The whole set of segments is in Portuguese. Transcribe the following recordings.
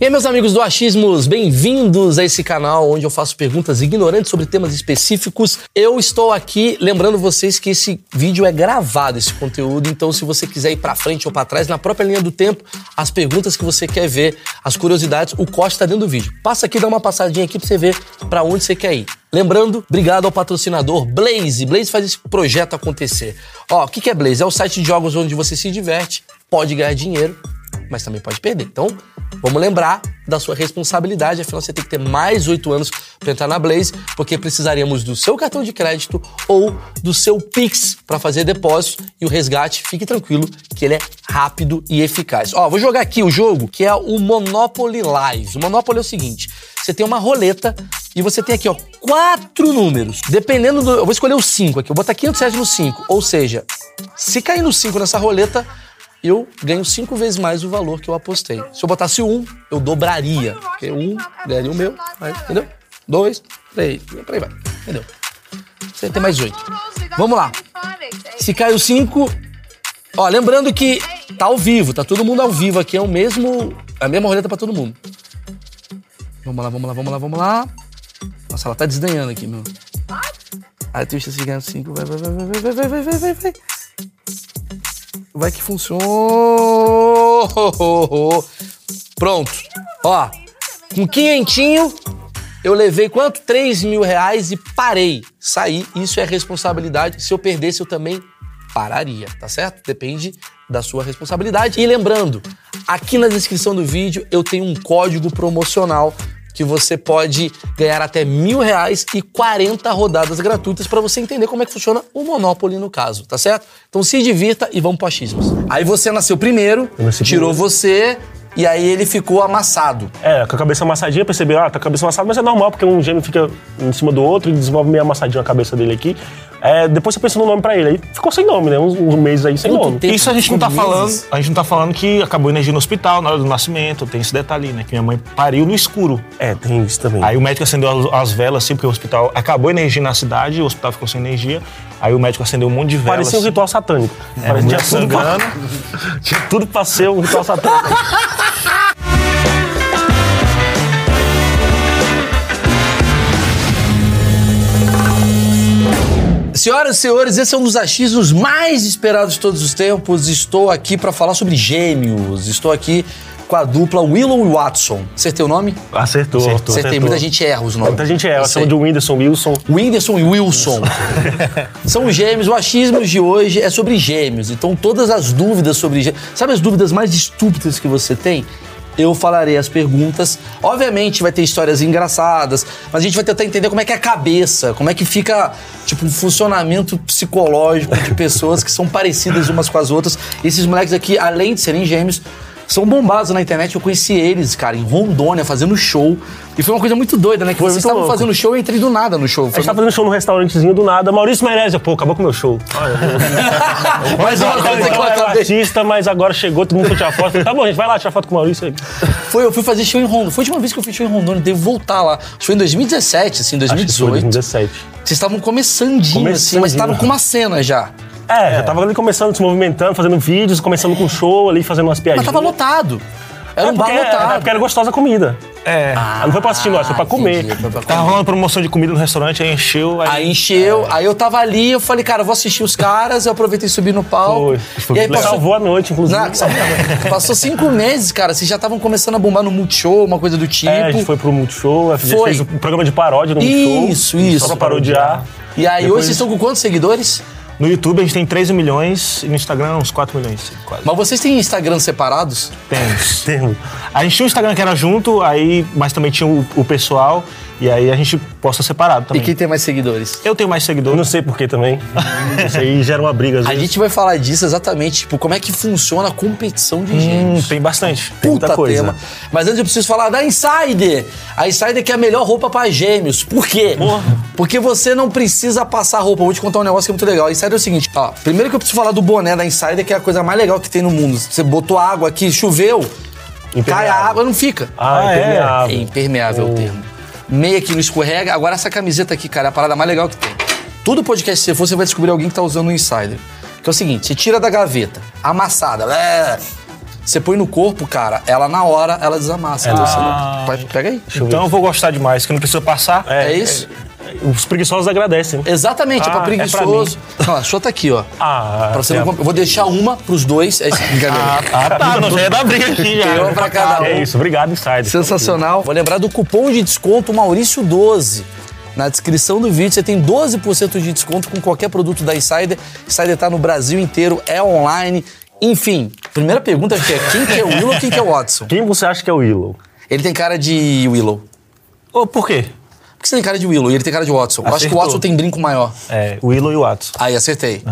E aí, meus amigos do Achismos, bem-vindos a esse canal onde eu faço perguntas ignorantes sobre temas específicos. Eu estou aqui lembrando vocês que esse vídeo é gravado, esse conteúdo, então se você quiser ir pra frente ou pra trás, na própria linha do tempo, as perguntas que você quer ver, as curiosidades, o corte tá dentro do vídeo. Passa aqui, dá uma passadinha aqui pra você ver pra onde você quer ir. Lembrando, obrigado ao patrocinador Blaze. Blaze faz esse projeto acontecer. Ó, o que que é Blaze? É o site de jogos onde você se diverte, pode ganhar dinheiro, mas também pode perder. Então, vamos lembrar da sua responsabilidade, afinal você tem que ter mais oito anos para entrar na Blaze, porque precisaríamos do seu cartão de crédito ou do seu Pix para fazer depósito e o resgate, fique tranquilo que ele é rápido e eficaz. Ó, vou jogar aqui o jogo que é o Monopoly Live. O Monopoly é o seguinte, você tem uma roleta e você tem aqui, ó, quatro números. Dependendo do... Eu vou escolher o cinco aqui, eu vou botar 500 reais no cinco, ou seja, se cair no cinco nessa roleta, eu ganho cinco vezes mais o valor que eu apostei. Se eu botasse um, eu dobraria. Porque um ganharia o meu, aí, entendeu? Dois, três, por aí vai, entendeu? Você tem mais oito. Vamos lá. Se caiu cinco, ó, lembrando que tá ao vivo, tá todo mundo ao vivo aqui, é o mesmo, a mesma roleta pra todo mundo. Vamos lá, vamos lá, vamos lá, vamos lá. Nossa, ela tá desdenhando aqui, meu. Aí tu se cinco, vai, vai, vai, vai, vai, vai, vai, vai, vai, vai. Que funciona. Pronto. Ó, com quinhentinho, eu levei quanto? 3 mil reais e parei. Saí. Isso é responsabilidade. Se eu perdesse, eu também pararia, tá certo? Depende da sua responsabilidade. E lembrando, aqui na descrição do vídeo eu tenho um código promocional que você pode ganhar até mil reais e 40 rodadas gratuitas para você entender como é que funciona o Monopoly no caso, tá certo? Então se divirta e vamos pro achismos. Aí você nasceu primeiro, tirou primeiro. você e aí ele ficou amassado. É, com a cabeça amassadinha, percebi, ah, tá com a cabeça amassada, mas é normal, porque um gêmeo fica em cima do outro e desenvolve meio amassadinho a cabeça dele aqui. É, depois você pensa no nome pra ele, aí ficou sem nome, né? Uns, uns meses aí sem Quanto nome. tempo? Isso a gente não tá Meses. falando. A gente não tá falando que acabou a energia no hospital na hora do nascimento. Tem esse detalhe, né? Que minha mãe pariu no escuro. É, tem isso também. Aí o médico acendeu as, as velas, assim, porque o hospital acabou a energia na cidade, o hospital ficou sem energia. Aí o médico acendeu um monte de velas. Parecia um ritual satânico. É, Parecia tinha tudo pra- sangrando. Tinha tudo pra ser um ritual satânico. Senhoras e senhores, esse é um dos achismos mais esperados de todos os tempos. Estou aqui para falar sobre gêmeos. Estou aqui com a dupla Willow e Watson. Acertei o nome? Acertou, acertou. Acertei. Muita gente erra os nomes. Muita gente sei. são de Whindersson Wilson. Whindersson e Wilson. São gêmeos. O achismo de hoje é sobre gêmeos. Então, todas as dúvidas sobre gêmeos. Sabe as dúvidas mais estúpidas que você tem? Eu falarei as perguntas. Obviamente vai ter histórias engraçadas, mas a gente vai tentar entender como é que é a cabeça, como é que fica, tipo, um funcionamento psicológico de pessoas que são parecidas umas com as outras. Esses moleques aqui, além de serem gêmeos, são bombados na internet. Eu conheci eles, cara, em Rondônia, fazendo show. E foi uma coisa muito doida, né? Que Foi vocês estavam louco. fazendo show, eu entrei do nada no show. A Foi gente tá fazendo show num restaurantezinho do nada. Maurício Meirelles, pô, acabou com o meu show. Mais uma coisa que eu era acabei. artista, mas agora chegou, todo mundo foi tirar foto. Falei, Tá bom, gente, vai lá tirar foto com o Maurício aí. Foi, eu fui fazer show em Rondônia. Foi a última vez que eu fiz show em Rondônia, devo voltar lá. Acho que foi em 2017, assim, Acho que foi 2018. 2017. Vocês estavam começandinho, assim, mas estavam com uma cena já. É, já tava ali começando, se movimentando, fazendo vídeos, começando com show ali, fazendo umas Mas piadinhas. tava lotado. Era É um bar é lotado. porque era gostosa a comida. É. Ah, não foi pra assistir nós, foi pra comer. entendi, foi pra Tava rolando promoção de comida no restaurante, aí encheu. Aí, Aí encheu, aí eu tava ali, eu falei, cara, eu vou assistir os caras, eu aproveitei e subi no palco. Foi. Foi E aí passou, Salvou a noite, inclusive. Não, passou cinco meses, cara, vocês já estavam começando a bombar no Multishow, uma coisa do tipo. É, a gente foi pro Multishow, a gente Foi. fez um programa de paródia no Multishow. Isso, isso. Só pra parodiar. E aí Depois- hoje vocês estão com quantos seguidores? No YouTube a gente tem 13 milhões e no Instagram uns 4 milhões, quase. Mas vocês têm Instagram separados? Temos. Temos. A gente tinha um Instagram que era junto, aí, mas também tinha o, o pessoal, e aí a gente posta separado E também. quem tem mais seguidores? Eu tenho mais Eu seguidores. não sei porquê também. Isso aí gera uma briga às A vezes. gente vai falar disso exatamente, tipo, como é que funciona a competição de Hum, gêmeos. tem bastante. tem muita Puta coisa. tema. Mas antes eu preciso falar da Insider. A Insider que é a melhor roupa pra gêmeos. Por quê? Porque você não precisa passar roupa. Eu vou te contar um negócio que é muito legal. A Insider é o seguinte, ó. Primeiro que eu preciso falar do boné da Insider, que é a coisa mais legal que tem no mundo. Você botou água aqui, choveu, cai a água, não fica. Ah, Ah, é? impermeável. É impermeável o termo. Meia que não escorrega. Agora essa camiseta aqui, cara, é a parada mais legal que tem. Todo podcast que você for, você vai descobrir alguém que tá usando o Insider. Que é o seguinte, você tira da gaveta, amassada, blé, Você põe no corpo, cara, ela na hora, ela desamassa. Então, você não- Vai, Pega aí. Então eu vou gostar demais, que não precisa passar. É, isso? Os preguiçosos agradecem. né? Exatamente, é pra Ah, é pra preguiçoso. Não, a sua tá aqui, ó. Ah, Pra você é. não vou deixar uma pros dois. É isso, brincadeira. Ah, tá, não, já ia dar briga aqui já. Tem uma pra cada um. É isso, obrigado, Insider. Sensacional. Vou lembrar do cupom de desconto Maurício12. Na descrição do vídeo você tem 12% de desconto com qualquer produto da Insider. Insider tá no Brasil inteiro, é online. Enfim, primeira pergunta que é quem que é o Willow quem que é o Watson? Quem você acha que é o Willow? Ele tem cara de Willow. Ô, por quê? Por que você tem cara de Willow e ele tem cara de Watson? Eu acho que o Acertou. Watson tem brinco maior. É, Willow e Watson. Aí, acertei.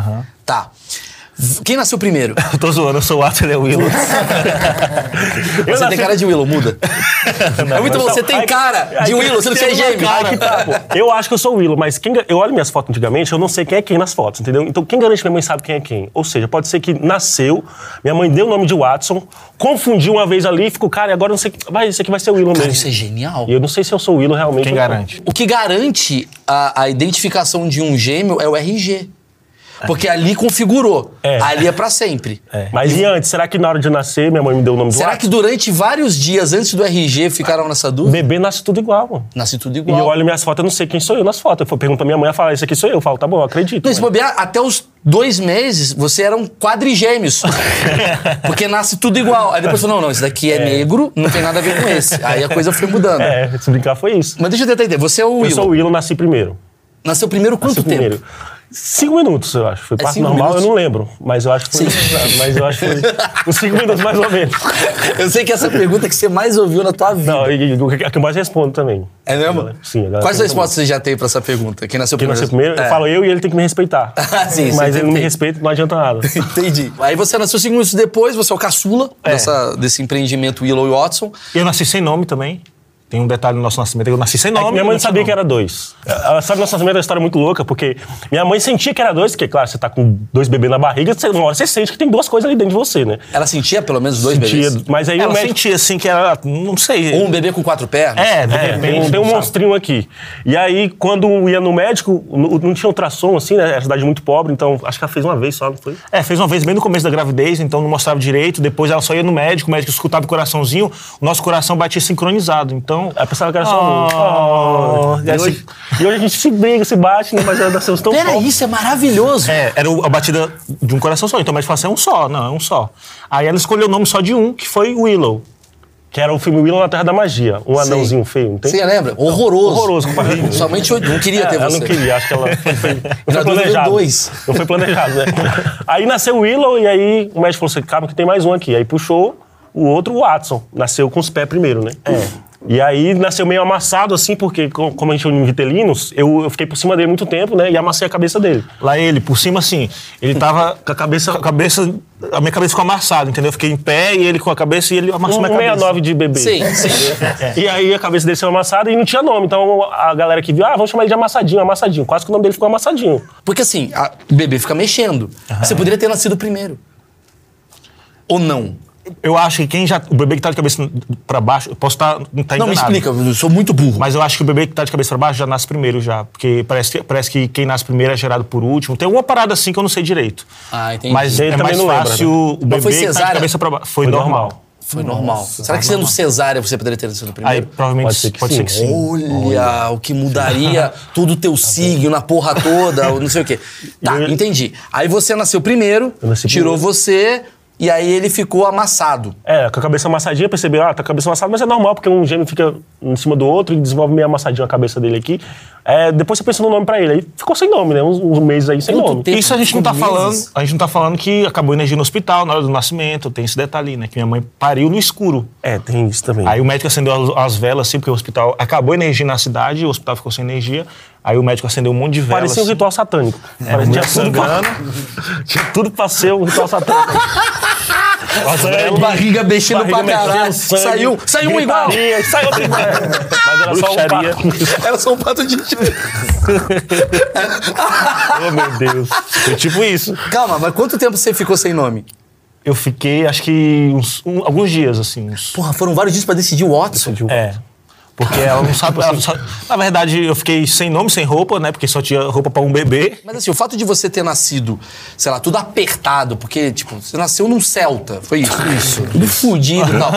Tá. Quem nasceu primeiro? Eu tô zoando, eu sou o Watson, ele é o Willow. Você tem cara de Willow, muda. é muito bom, você tem cara de Willow, você não é gêmeo. Aí que tá, pô. Eu acho que eu sou o Willow, mas quem, eu olho minhas fotos antigamente, eu não sei quem é quem nas fotos, entendeu? Então quem garante que minha mãe sabe quem é quem? Ou seja, pode ser que nasceu, minha mãe deu o nome de Watson, confundiu uma vez ali e ficou, cara, e agora eu não sei. Vai, esse aqui vai ser o Willow Cara, mesmo. isso é genial. E eu não sei se eu sou o Willow realmente. Quem não. garante? O que garante a, a identificação de um gêmeo é o RG. Porque ali configurou. É. Ali é pra sempre. É. Mas e antes, será que na hora de nascer minha mãe me deu o nome do Será que durante vários dias antes do RG ficaram nessa dúvida? Bebê nasce tudo igual, mano. Nasce tudo E igual. eu olho minhas fotos, eu não sei quem sou eu nas fotos. Eu pergunto pra minha mãe, ela fala, esse aqui sou eu. Eu falo, tá bom, eu acredito. Não, se mas- bobear, até os dois meses, você era um quadrigêmeos. Porque nasce tudo igual. Aí depois falou, não, não, esse daqui é, negro, não tem nada a ver com esse. Aí a coisa foi mudando. É, se brincar foi isso. Mas deixa eu tentar entender, você é o Eu Willow. sou o Willow, nasci primeiro. Nasceu primeiro quanto Nasci tempo? primeiro. Cinco minutos, eu acho. Foi parto cinco normal, minutos? eu não lembro. Mas eu acho que foi. Mas eu acho que foi uns cinco minutos mais ou menos. Eu sei que essa é pergunta que você mais ouviu na tua vida. Não, e, e, a que eu mais respondo também. É mesmo? Sim, Quais respostas você já tem pra essa pergunta? Quem nasceu Quem primeiro? nasceu primeiro, É. eu falo eu e ele tem que me respeitar. Ah, sim, Mas ele não me respeita, não adianta nada. Entendi. Aí você nasceu cinco minutos depois, você é o caçula É. dessa, desse empreendimento Willow e Watson. Eu nasci sem nome também. Tem um detalhe no nosso nascimento, eu nasci sem É nome. que minha mãe não sabia nome. que era dois. A história do nosso nascimento é uma história muito louca, porque minha mãe sentia que era dois, porque, claro, você tá com dois bebês na barriga, você, uma hora você sente que tem duas coisas ali dentro de você, né? Ela sentia pelo menos dois Sentia, bebês? mas aí o Ela médico... sentia assim que era, não sei. Ou um bebê com quatro pernas? É, de É, repente. tem, um- sabe? monstrinho aqui. E aí, quando ia no médico, não, não tinha ultrassom, assim, né? Era cidade muito pobre, então acho que ela fez uma vez só, não foi? É, fez uma vez bem no começo da gravidez, então não mostrava direito. Depois ela só ia no médico, o médico escutava o coraçãozinho, o nosso coração batia sincronizado. Então. Aí pensava que era só Oh. um. Oh. E, hoje- e hoje a gente se briga, se bate, né? Mas nós somos tão Peraí, pobres. isso é maravilhoso. É, era a batida de um coração só. Então o médico falou assim: é um só, não, é um só. Aí ela escolheu o nome só de um, que foi Willow. Que era o filme Willow na Terra da Magia. Um Sim. anãozinho feio, não tem? Você lembra? Horroroso. Horroroso, compartilho. Sua mãe te- não queria É, ter ela você. não queria, acho que ela foi, foi, não Já foi planejado. dois. Não foi planejado, né? aí nasceu Willow e aí o médico falou assim, calma que tem mais um aqui. Aí puxou o outro, o Watson. Nasceu com os pés primeiro, né? É. E aí nasceu meio amassado assim, porque co- como a gente é um vitelinos, eu, eu fiquei por cima dele muito tempo, né? E amassei a cabeça dele. Lá ele, por cima assim, ele tava com a cabeça, a cabeça, a minha cabeça ficou amassada, entendeu? Eu fiquei em pé e ele com a cabeça e ele amassou Um minha cabeça. 69 de bebê. Sim, sim. E aí a cabeça dele saiu amassada e não tinha nome. Então a galera que viu, ah, vamos chamar ele de amassadinho, amassadinho. Quase que o nome dele ficou amassadinho. Porque assim, o bebê fica mexendo. Você poderia ter nascido primeiro. Ou não? Eu acho que quem já. O bebê que tá de cabeça pra baixo, eu posso estar. Não, tá Não, me explica, eu sou muito burro. Mas eu acho que o bebê que tá de cabeça pra baixo já nasce primeiro já. Porque parece, que- parece que quem nasce primeiro é gerado por último. Tem alguma parada assim que eu não sei direito. Ah, entendi. Mas Ele é também mais não lembra, fácil né? o bebê Mas foi que tá de cesárea? cabeça pra baixo. Foi, Foi normal. normal. Foi normal. Será que sendo cesárea você poderia ter nascido primeiro? Aí provavelmente Pode pode ser ser que que sim. sim. Olha, o que mudaria tudo o teu signo, na porra toda, ou não sei o quê. Tá, Eu- entendi. Aí você nasceu primeiro, tirou primeiro. você, e aí ele ficou amassado. É, com a cabeça amassadinha, percebeu, ah, tá com a cabeça amassada, mas é normal, porque um gêmeo fica em cima do outro e desenvolve meio amassadinho a cabeça dele aqui. É, depois você pensa no nome pra ele, aí ficou sem nome, né? Uns, uns meses aí sem Quanto nome. tempo? Isso a gente não tá Meses. falando. A gente não tá falando que acabou a energia no hospital na hora do nascimento. Tem esse detalhe, né? Que minha mãe pariu no escuro. É, tem isso também. Aí o médico acendeu as, as velas, assim, porque o hospital acabou a energia na cidade, o hospital ficou sem energia. Aí o médico acendeu um monte de velas. Parecia um assim. ritual satânico. Parecia mulher tinha tudo pra, tinha tudo pra ser um ritual satânico. Sangue, Barriga mexendo barriga pra caralho. sangue, Saiu, saiu um igual. Saiu outro igual. Mas era só um pato. Era só um pato de... Oh, meu Deus. Foi tipo isso. Calma, mas quanto tempo você ficou sem nome? Eu fiquei, acho que uns- um- alguns dias, assim. Uns, Porra, foram vários dias pra decidir o Watson. é. Porque ela não sabe. ela só- na verdade, eu fiquei sem nome, sem roupa, né? Porque só tinha roupa pra um bebê. Mas assim, o fato de você ter nascido, sei lá, tudo apertado, porque, tipo, você nasceu num Celta, foi isso? Isso. Tudo fudido e tal.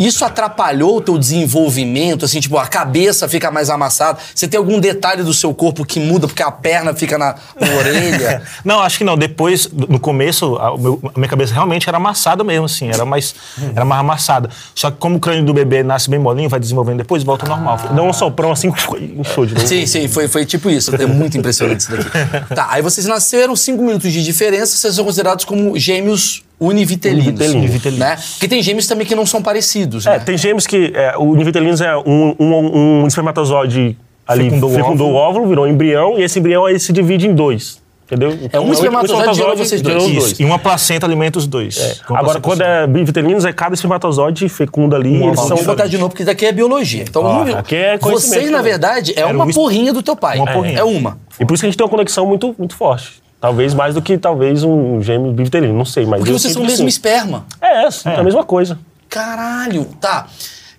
Isso atrapalhou o teu desenvolvimento, assim, tipo, a cabeça fica mais amassada. Você tem algum detalhe do seu corpo que muda porque a perna fica na, na orelha? Não, acho que não. Depois, no começo, a, meu- a minha cabeça realmente era amassada mesmo, assim. Era mais, era mais amassada. Só que como o crânio do bebê nasce bem molinho, vai desenvolvendo depois, volta ao normal. Dá um soprão assim, inchou de novo. Sim, sim, foi, foi tipo isso. É muito impressionante isso daqui. Tá, aí vocês nasceram, cinco minutos de diferença, vocês são considerados como gêmeos univitelinos. Univitelinos. Univitelinos. Né? Porque tem gêmeos também que não são parecidos, É, né? tem gêmeos que é, o univitelinos é um, um, um espermatozoide ali Fecundou fecundou, o o óvulo, virou um embrião, e esse embrião aí se divide em dois. Entendeu? É um espermatozoide gerou vocês dois. Isso. E uma placenta alimenta os dois. Uma Agora, quando é bivitelinos, é cada espermatozoide fecunda ali. e eles são Vou botar de novo, porque daqui é biologia. Então, Ó, um- aqui é vocês, na também. verdade, é uma um porrinha do teu pai. Uma porrinha. É uma. E por isso que a gente tem uma conexão muito, muito forte. Talvez mais do que talvez um gêmeo bivitelino, não sei, mas Porque vocês são o mesmo sim. esperma. É, é, a mesma coisa. Caralho, tá.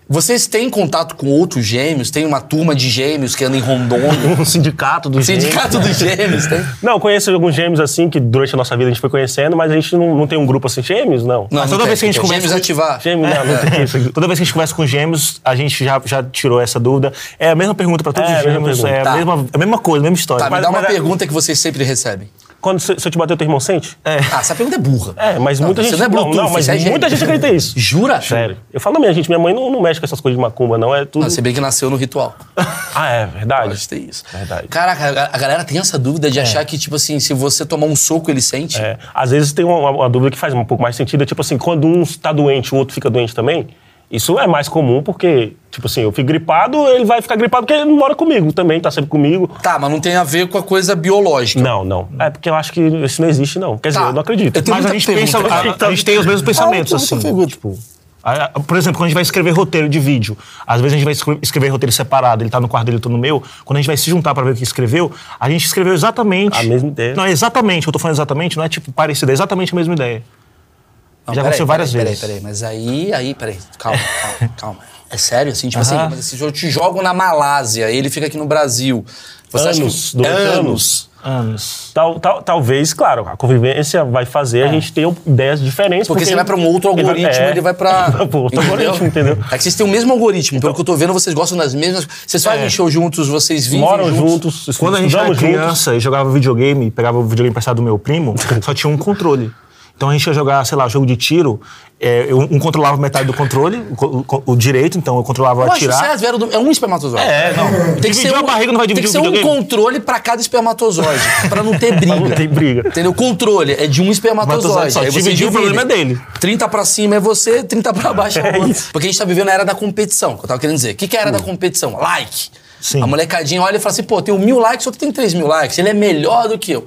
Vocês têm contato com outros gêmeos? Tem uma turma de gêmeos que anda em Rondônia? Um sindicato do Sindicato dos gêmeos, tem? Não, eu conheço alguns gêmeos assim que durante a nossa vida a gente foi conhecendo, mas a gente não, não tem um grupo assim, gêmeos, não. Não, Mas não toda tem. vez que a gente Tem conversa Gêmeos com- ativar. Gêmeos, não, não tem isso. Toda vez que a gente conversa com gêmeos, a gente já, já tirou essa dúvida. É a mesma pergunta para todos É, os a mesma gêmeos. É a, Tá. mesma, a mesma coisa, a mesma história. Tá, me Mas- dá uma mas é- pergunta que vocês sempre recebem. Quando se, se eu te bater, o teu irmão sente? É. Ah, essa pergunta é burra. É, mas muita você gente. não é Bluetooth, não, mas é muita gente acredita isso. Jura? Sério. Eu falo na minha gente, minha mãe não, não mexe com essas coisas de macumba, não. É tudo. Ah, você bem que nasceu no ritual. Ah, é verdade. Pode ter isso. Verdade. Caraca, a- galera tem essa dúvida de achar que, tipo assim, se você tomar um soco, ele sente. É, às vezes tem uma, uma dúvida que faz um pouco mais sentido, é tipo assim, quando um está doente, o outro fica doente também. Isso é mais comum porque, tipo assim, eu fico gripado, ele vai ficar gripado porque ele mora comigo também, tá sempre comigo. Tá, mas não tem a ver com a coisa biológica. Não, não. É porque eu acho que isso não existe, não. Quer dizer, Tá. eu não acredito. Eu Mas a gente pensa, a, a gente tem os mesmos pensamentos, Ah, assim. pergunta. Tipo, por exemplo, quando a gente vai escrever roteiro de vídeo, às vezes a gente vai escre- escrever roteiro separado, ele tá no quarto dele, eu tô no meu. Quando a gente vai se juntar pra ver o que escreveu, a gente escreveu exatamente. A mesma ideia. Não, é exatamente, eu tô falando exatamente, não é tipo parecido, é exatamente a mesma ideia. Não, Já peraí, aconteceu várias peraí, vezes. Peraí, peraí, mas aí, aí, peraí. Calma, calma, calma. É sério, assim? Tipo assim, Aham. mas se eu te jogo na Malásia, ele fica aqui no Brasil. Você Anos, acha que... durante anos. Anos. Tal, tal- talvez, claro, a convivência vai fazer a gente ter ideias diferentes. Porque, você vai pra um outro ele vai- algoritmo, é. ele vai pra. Pro outro algoritmo, entendeu? É que vocês têm o mesmo algoritmo. Pelo que eu tô vendo, vocês gostam das mesmas. Vocês fazem É. show juntos, vocês vivem Moram juntos. juntos, Quando a gente era estudamos juntos. criança e jogava videogame, pegava o videogame emprestado do meu primo, só tinha um controle. Então a gente ia jogar, sei lá, jogo de tiro, é, eu- um controlava metade do controle, o, o- o direito, então eu controlava Eu acho atirar. certo, Vero, do- é um espermatozoide. É, não. Tem que ser a um, barriga, não vai Tem que dividir ser o um controle pra cada espermatozoide, pra não ter briga. Não ter briga. Entendeu? Controle é de um espermatozoide. Só Aí você dividir, o divide. problema é dele. 30 pra cima é você, 30 pra baixo é, É o outro. isso. Porque a gente tá vivendo a era da competição, que eu tava querendo dizer. O que, que é a era da competição? Like. Sim. A molecadinha olha e fala assim, pô, tem mil likes, outro tem 3 mil likes, ele é melhor do que eu.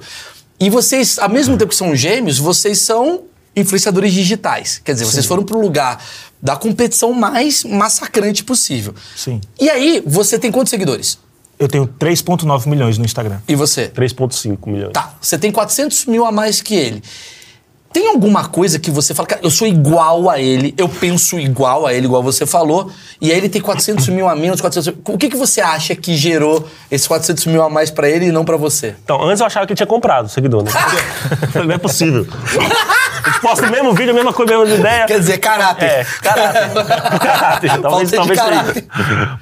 E vocês, ao mesmo tempo que são gêmeos, vocês são influenciadores digitais. Quer dizer, vocês foram pro lugar da competição mais massacrante possível. Sim. E aí, você tem quantos seguidores? Eu tenho 3,9 milhões no Instagram. E você? 3,5 milhões. Tá, você tem 400 mil a mais que ele. Tem alguma coisa que você fala, cara, eu sou igual a ele, eu penso igual a ele, igual você falou, e aí ele tem 400 mil a menos, 400 mil. O que, que você acha que gerou esses 400 mil a mais pra ele e não pra você? Então, antes eu achava que ele tinha comprado seguidor, né? não é possível. Eu posto o mesmo vídeo, a mesma coisa, a mesma ideia. Quer dizer, caráter. É, caráter. caráter. Talvez, talvez seja caráter.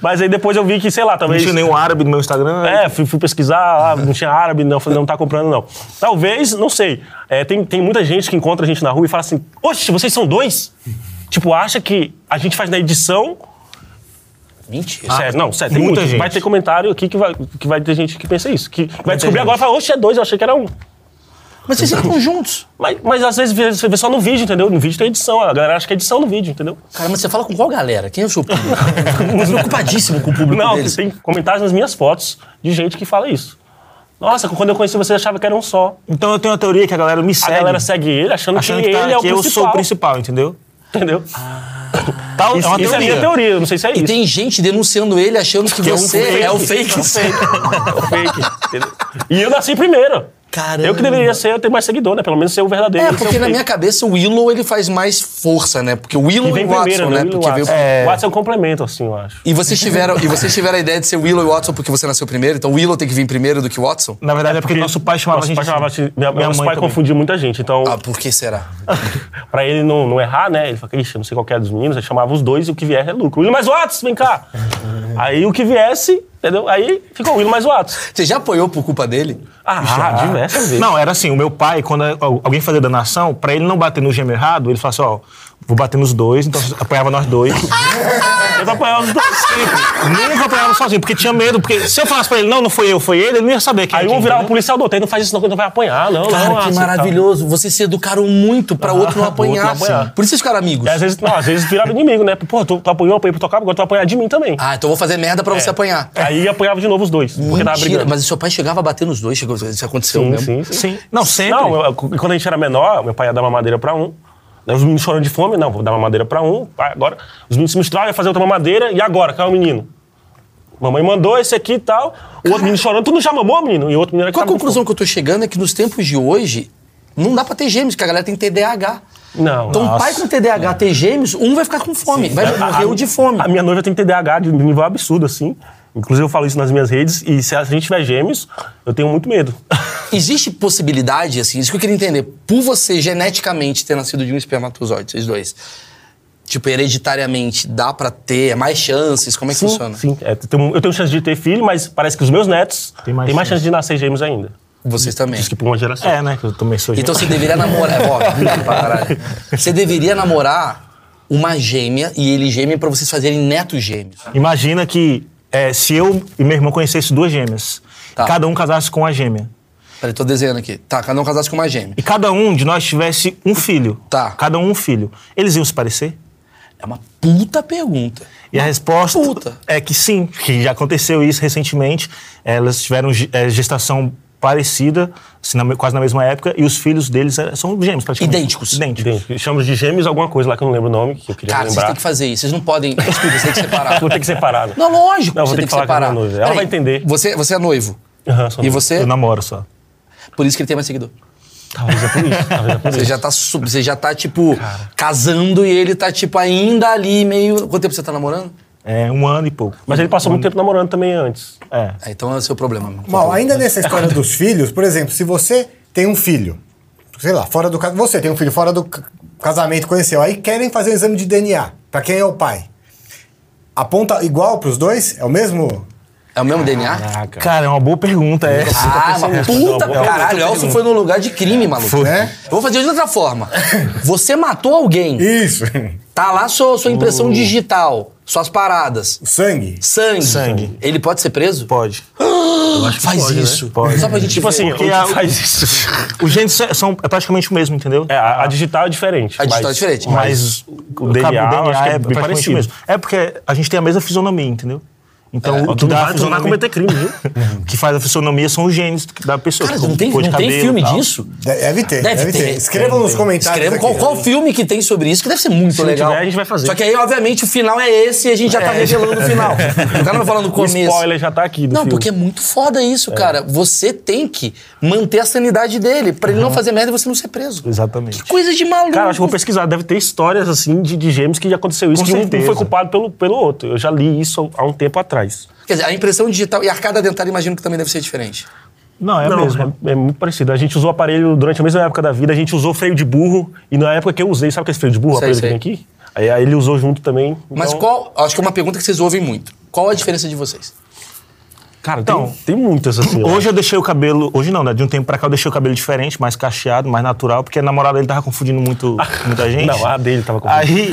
Mas aí depois eu vi que, sei lá, Não talvez. tinha nenhum árabe no meu Instagram. É, fui, fui pesquisar, ah, não tinha árabe, não, falei, não tá comprando, não. Talvez, não sei. É, tem, tem muita gente que encontra a gente na rua e fala assim: Oxe, vocês são dois? Tipo, acha que a gente faz na edição. Mentira. sério, não, sério, tem muita muita gente. Vai ter comentário aqui que vai, que vai ter gente que pensa isso. Que vai descobrir gente. agora e fala: Oxe, é dois, eu achei que era um. Mas vocês estão juntos. Mas, mas às vezes você vê só no vídeo, entendeu? No vídeo tem edição, a galera acha que é edição no vídeo, entendeu? Cara, mas você fala com qual galera? Quem é o seu público? Eu tô preocupadíssimo com o público Não, deles. tem comentários nas minhas fotos de gente que fala isso. Nossa, quando eu conheci você, eu achava que era um só. Então eu tenho a teoria que a galera me A segue. galera segue ele achando, achando que, que, tá- ele é o que eu principal. sou o principal, entendeu? Entendeu? Tal, Isso, é uma isso é a minha teoria. teoria, eu não sei se é E isso. tem gente denunciando ele achando que, Que é um você fake. é o fake. É o fake. entendeu? E eu nasci primeiro. Caramba. Eu que deveria ser, eu ter mais seguidor, né? Pelo menos ser o verdadeiro. É, porque na fake. minha cabeça o Willow ele faz mais força, né? Porque o Willow E vem e o Watson, primeiro, né? né? Porque o veio... Watson. É. O Watson é um complemento, assim, eu acho. E vocês tiveram, e vocês tiveram a ideia de ser Willow e Watson porque você nasceu primeiro? Então o Willow tem que vir primeiro do que o Watson? Na verdade é porque, nosso pai chamava Nosso a gente pai chamava, assim. minha, Minha nosso pai também. confundia muita gente. Então, Ah, por que será? pra ele não, não errar, né? Ele falava, ixi, eu não sei qual que é dos meninos. Ele chamava os dois e o que vier é lucro. William mais Watts, vem cá. Aí o que viesse, entendeu? Aí ficou William mais Watts. Você já apoiou por culpa dele? Ah, diversas vezes. Não, era assim, o meu pai, quando al- alguém fazia danação, pra ele não bater no gêmeo errado, ele falava assim, ó, vou bater nos dois, então apanhava nós dois. Eu apanhava os dois sempre. Nunca apanhava sozinho, porque tinha medo, porque se eu falasse pra ele, não, não foi eu, foi ele, ele não ia saber quem Aí é um virava o entendeu? policial, doutor, não faz isso não, que não vai apanhar, não, Cara, não. que tal. maravilhoso. Vocês se educaram muito pra outro não Pro outro não apanhar. apanhar. Por isso vocês ficaram amigos. E às vezes, não, às vezes virava inimigo, né? Pô, tu, tu apanhou, apanhei pro tocar, agora tu vai apanhar de mim também. Ah, então eu vou fazer merda pra você apanhar. Aí apanhava de novo os dois, porque tava Mentira, brigando. mas o seu pai chegava a bater nos dois, chegou, isso aconteceu Sim, mesmo? sim, sim. Sim. Não, sempre. Não, eu- eu- quando a gente era menor, meu pai ia dar uma madeira pra um. Os meninos chorando de fome, não, vou dar uma madeira pra um. Agora, os meninos se misturavam, ia fazer outra mamadeira, e agora? Qual é o menino? Mamãe mandou esse aqui e tal. O outro menino chorando, tu não já mamou, menino? E o outro menino que Qual a conclusão que eu tô chegando é que nos tempos de hoje, não dá pra ter gêmeos, porque a galera tem TDAH. Não, Então, um nossa. pai com TDAH ter gêmeos, um vai ficar com fome, vai A- morrer o de fome. A minha noiva tem TDAH de um nível absurdo, assim. Inclusive, eu falo isso nas minhas redes, e se a gente tiver gêmeos, eu tenho muito medo. Existe possibilidade, assim, isso que eu queria entender, por você geneticamente ter nascido de um espermatozoide, vocês dois, tipo, hereditariamente, dá pra ter, é mais chances, como é que funciona? Sim, é, eu tenho- eu tenho chance de ter filho, mas parece que os meus netos Tem mais têm mais chance. chance de nascer gêmeos ainda. Vocês também. Diz que por uma geração. É, né? Que eu também sou Então você deveria namorar. É. Você deveria namorar uma gêmea e ele gêmea pra vocês fazerem netos gêmeos. Imagina que é, se eu e meu irmão conhecessem duas gêmeas, Tá. cada um casasse com a gêmea, Peraí, tô desenhando aqui. Tá, cada um casasse com uma gêmea. e cada um de nós tivesse um filho, Tá. cada um um filho, eles iam se parecer? É uma puta pergunta. E a resposta Puta. é que sim, que já aconteceu isso recentemente. Elas tiveram é, gestação parecida, assim, na quase na mesma época, e os filhos deles é, são gêmeos, praticamente. Idênticos. Idênticos. Entende? Chamamos de gêmeos alguma coisa lá que eu não lembro o nome, que eu queria Cara, vocês lembrar. têm que fazer isso. Vocês não podem. Desculpa, vocês têm que separar. Vou ter que separar. né? Não, lógico. Não, vou você ter tem que falar com a separar. minha noiva. Ela Peraí, vai entender. Você, você é noivo. Aham, sou E noivo. você? Eu namoro só. Por isso que ele tem mais seguidor. Talvez é por isso. Talvez é por Você isso. já tá, você já tá tipo, casando e ele tá, tipo, ainda ali meio. Quanto tempo você tá namorando? É um ano e pouco. Mas ele passou muito tempo namorando também antes. É. É, então é o seu problema. meu. Mal, ainda nessa história dos filhos, por exemplo, se você tem um filho, sei lá, fora do casamento, você tem um filho fora do ca- casamento, conheceu, aí querem fazer um exame de DNA, pra quem é o pai. Aponta igual pros dois? É o mesmo? É o mesmo DNA? Caraca. Cara, é uma boa pergunta essa. Ah, pensando uma puta, vou- caralho. Elson foi no lugar de crime, maluco. Foi. Né? Eu vou fazer de outra forma. Você matou alguém. Isso. Tá lá sua, sua impressão digital, suas paradas. Sangue. Sangue. Sangue. Ele pode ser preso? Pode. Faz pode, né? isso. Pode. Só pra gente Tipo ver. assim, Porque o que a- faz isso? Os genes são- é praticamente o mesmo, entendeu? É, a, a digital é diferente. A digital mas- é diferente. Mas o DNA, eu acho que é bem praticamente parecido. o mesmo. É porque a gente tem a mesma fisionomia, entendeu? Então, É, o Tu que não dá vai, fisionomia, cometer crime, viu? o que faz a fisionomia são os genes da pessoa. Cara, não tem, não tem filme disso? Deve ter, Deve deve, ter. ter. Escrevam nos comentários. Escreva qual, aqui. qual filme que tem sobre isso, que deve ser muito Se legal. tiver, a gente vai fazer. Só que aí, obviamente, o final é esse e a gente já tá revelando o final. O cara não vai falando no O começo. spoiler já tá aqui do Não, filme. porque é muito foda isso, cara. Você tem que manter a sanidade dele, pra ele não fazer merda e você não ser preso. Exatamente. Coisa de maluco. Cara, acho que vou pesquisar. Deve ter histórias, assim, de, de gêmeos que já aconteceu isso, Com que um- um certeza. foi culpado pelo, pelo outro. Eu já li isso há um tempo atrás. Quer dizer, a impressão digital e a arcada dentária imagino que também deve ser diferente. Não, é Não, mesmo. é, é muito parecido. A gente usou o aparelho durante a mesma época da vida, a gente usou freio de burro, e na época que eu usei, sabe aquele freio de burro, Sei, aparelho que sei. tem aqui? Aí, aí ele usou junto também. Mas então- qual. Acho que é uma pergunta que vocês ouvem muito. Qual a diferença de vocês? Cara, Então, tem, tem muitas, assim. eu Hoje eu deixei o cabelo. Hoje não, né? De um tempo pra cá eu deixei o cabelo diferente, mais cacheado, mais natural, porque a namorada dele tava confundindo muito, muita gente. Não, a dele tava com Aí,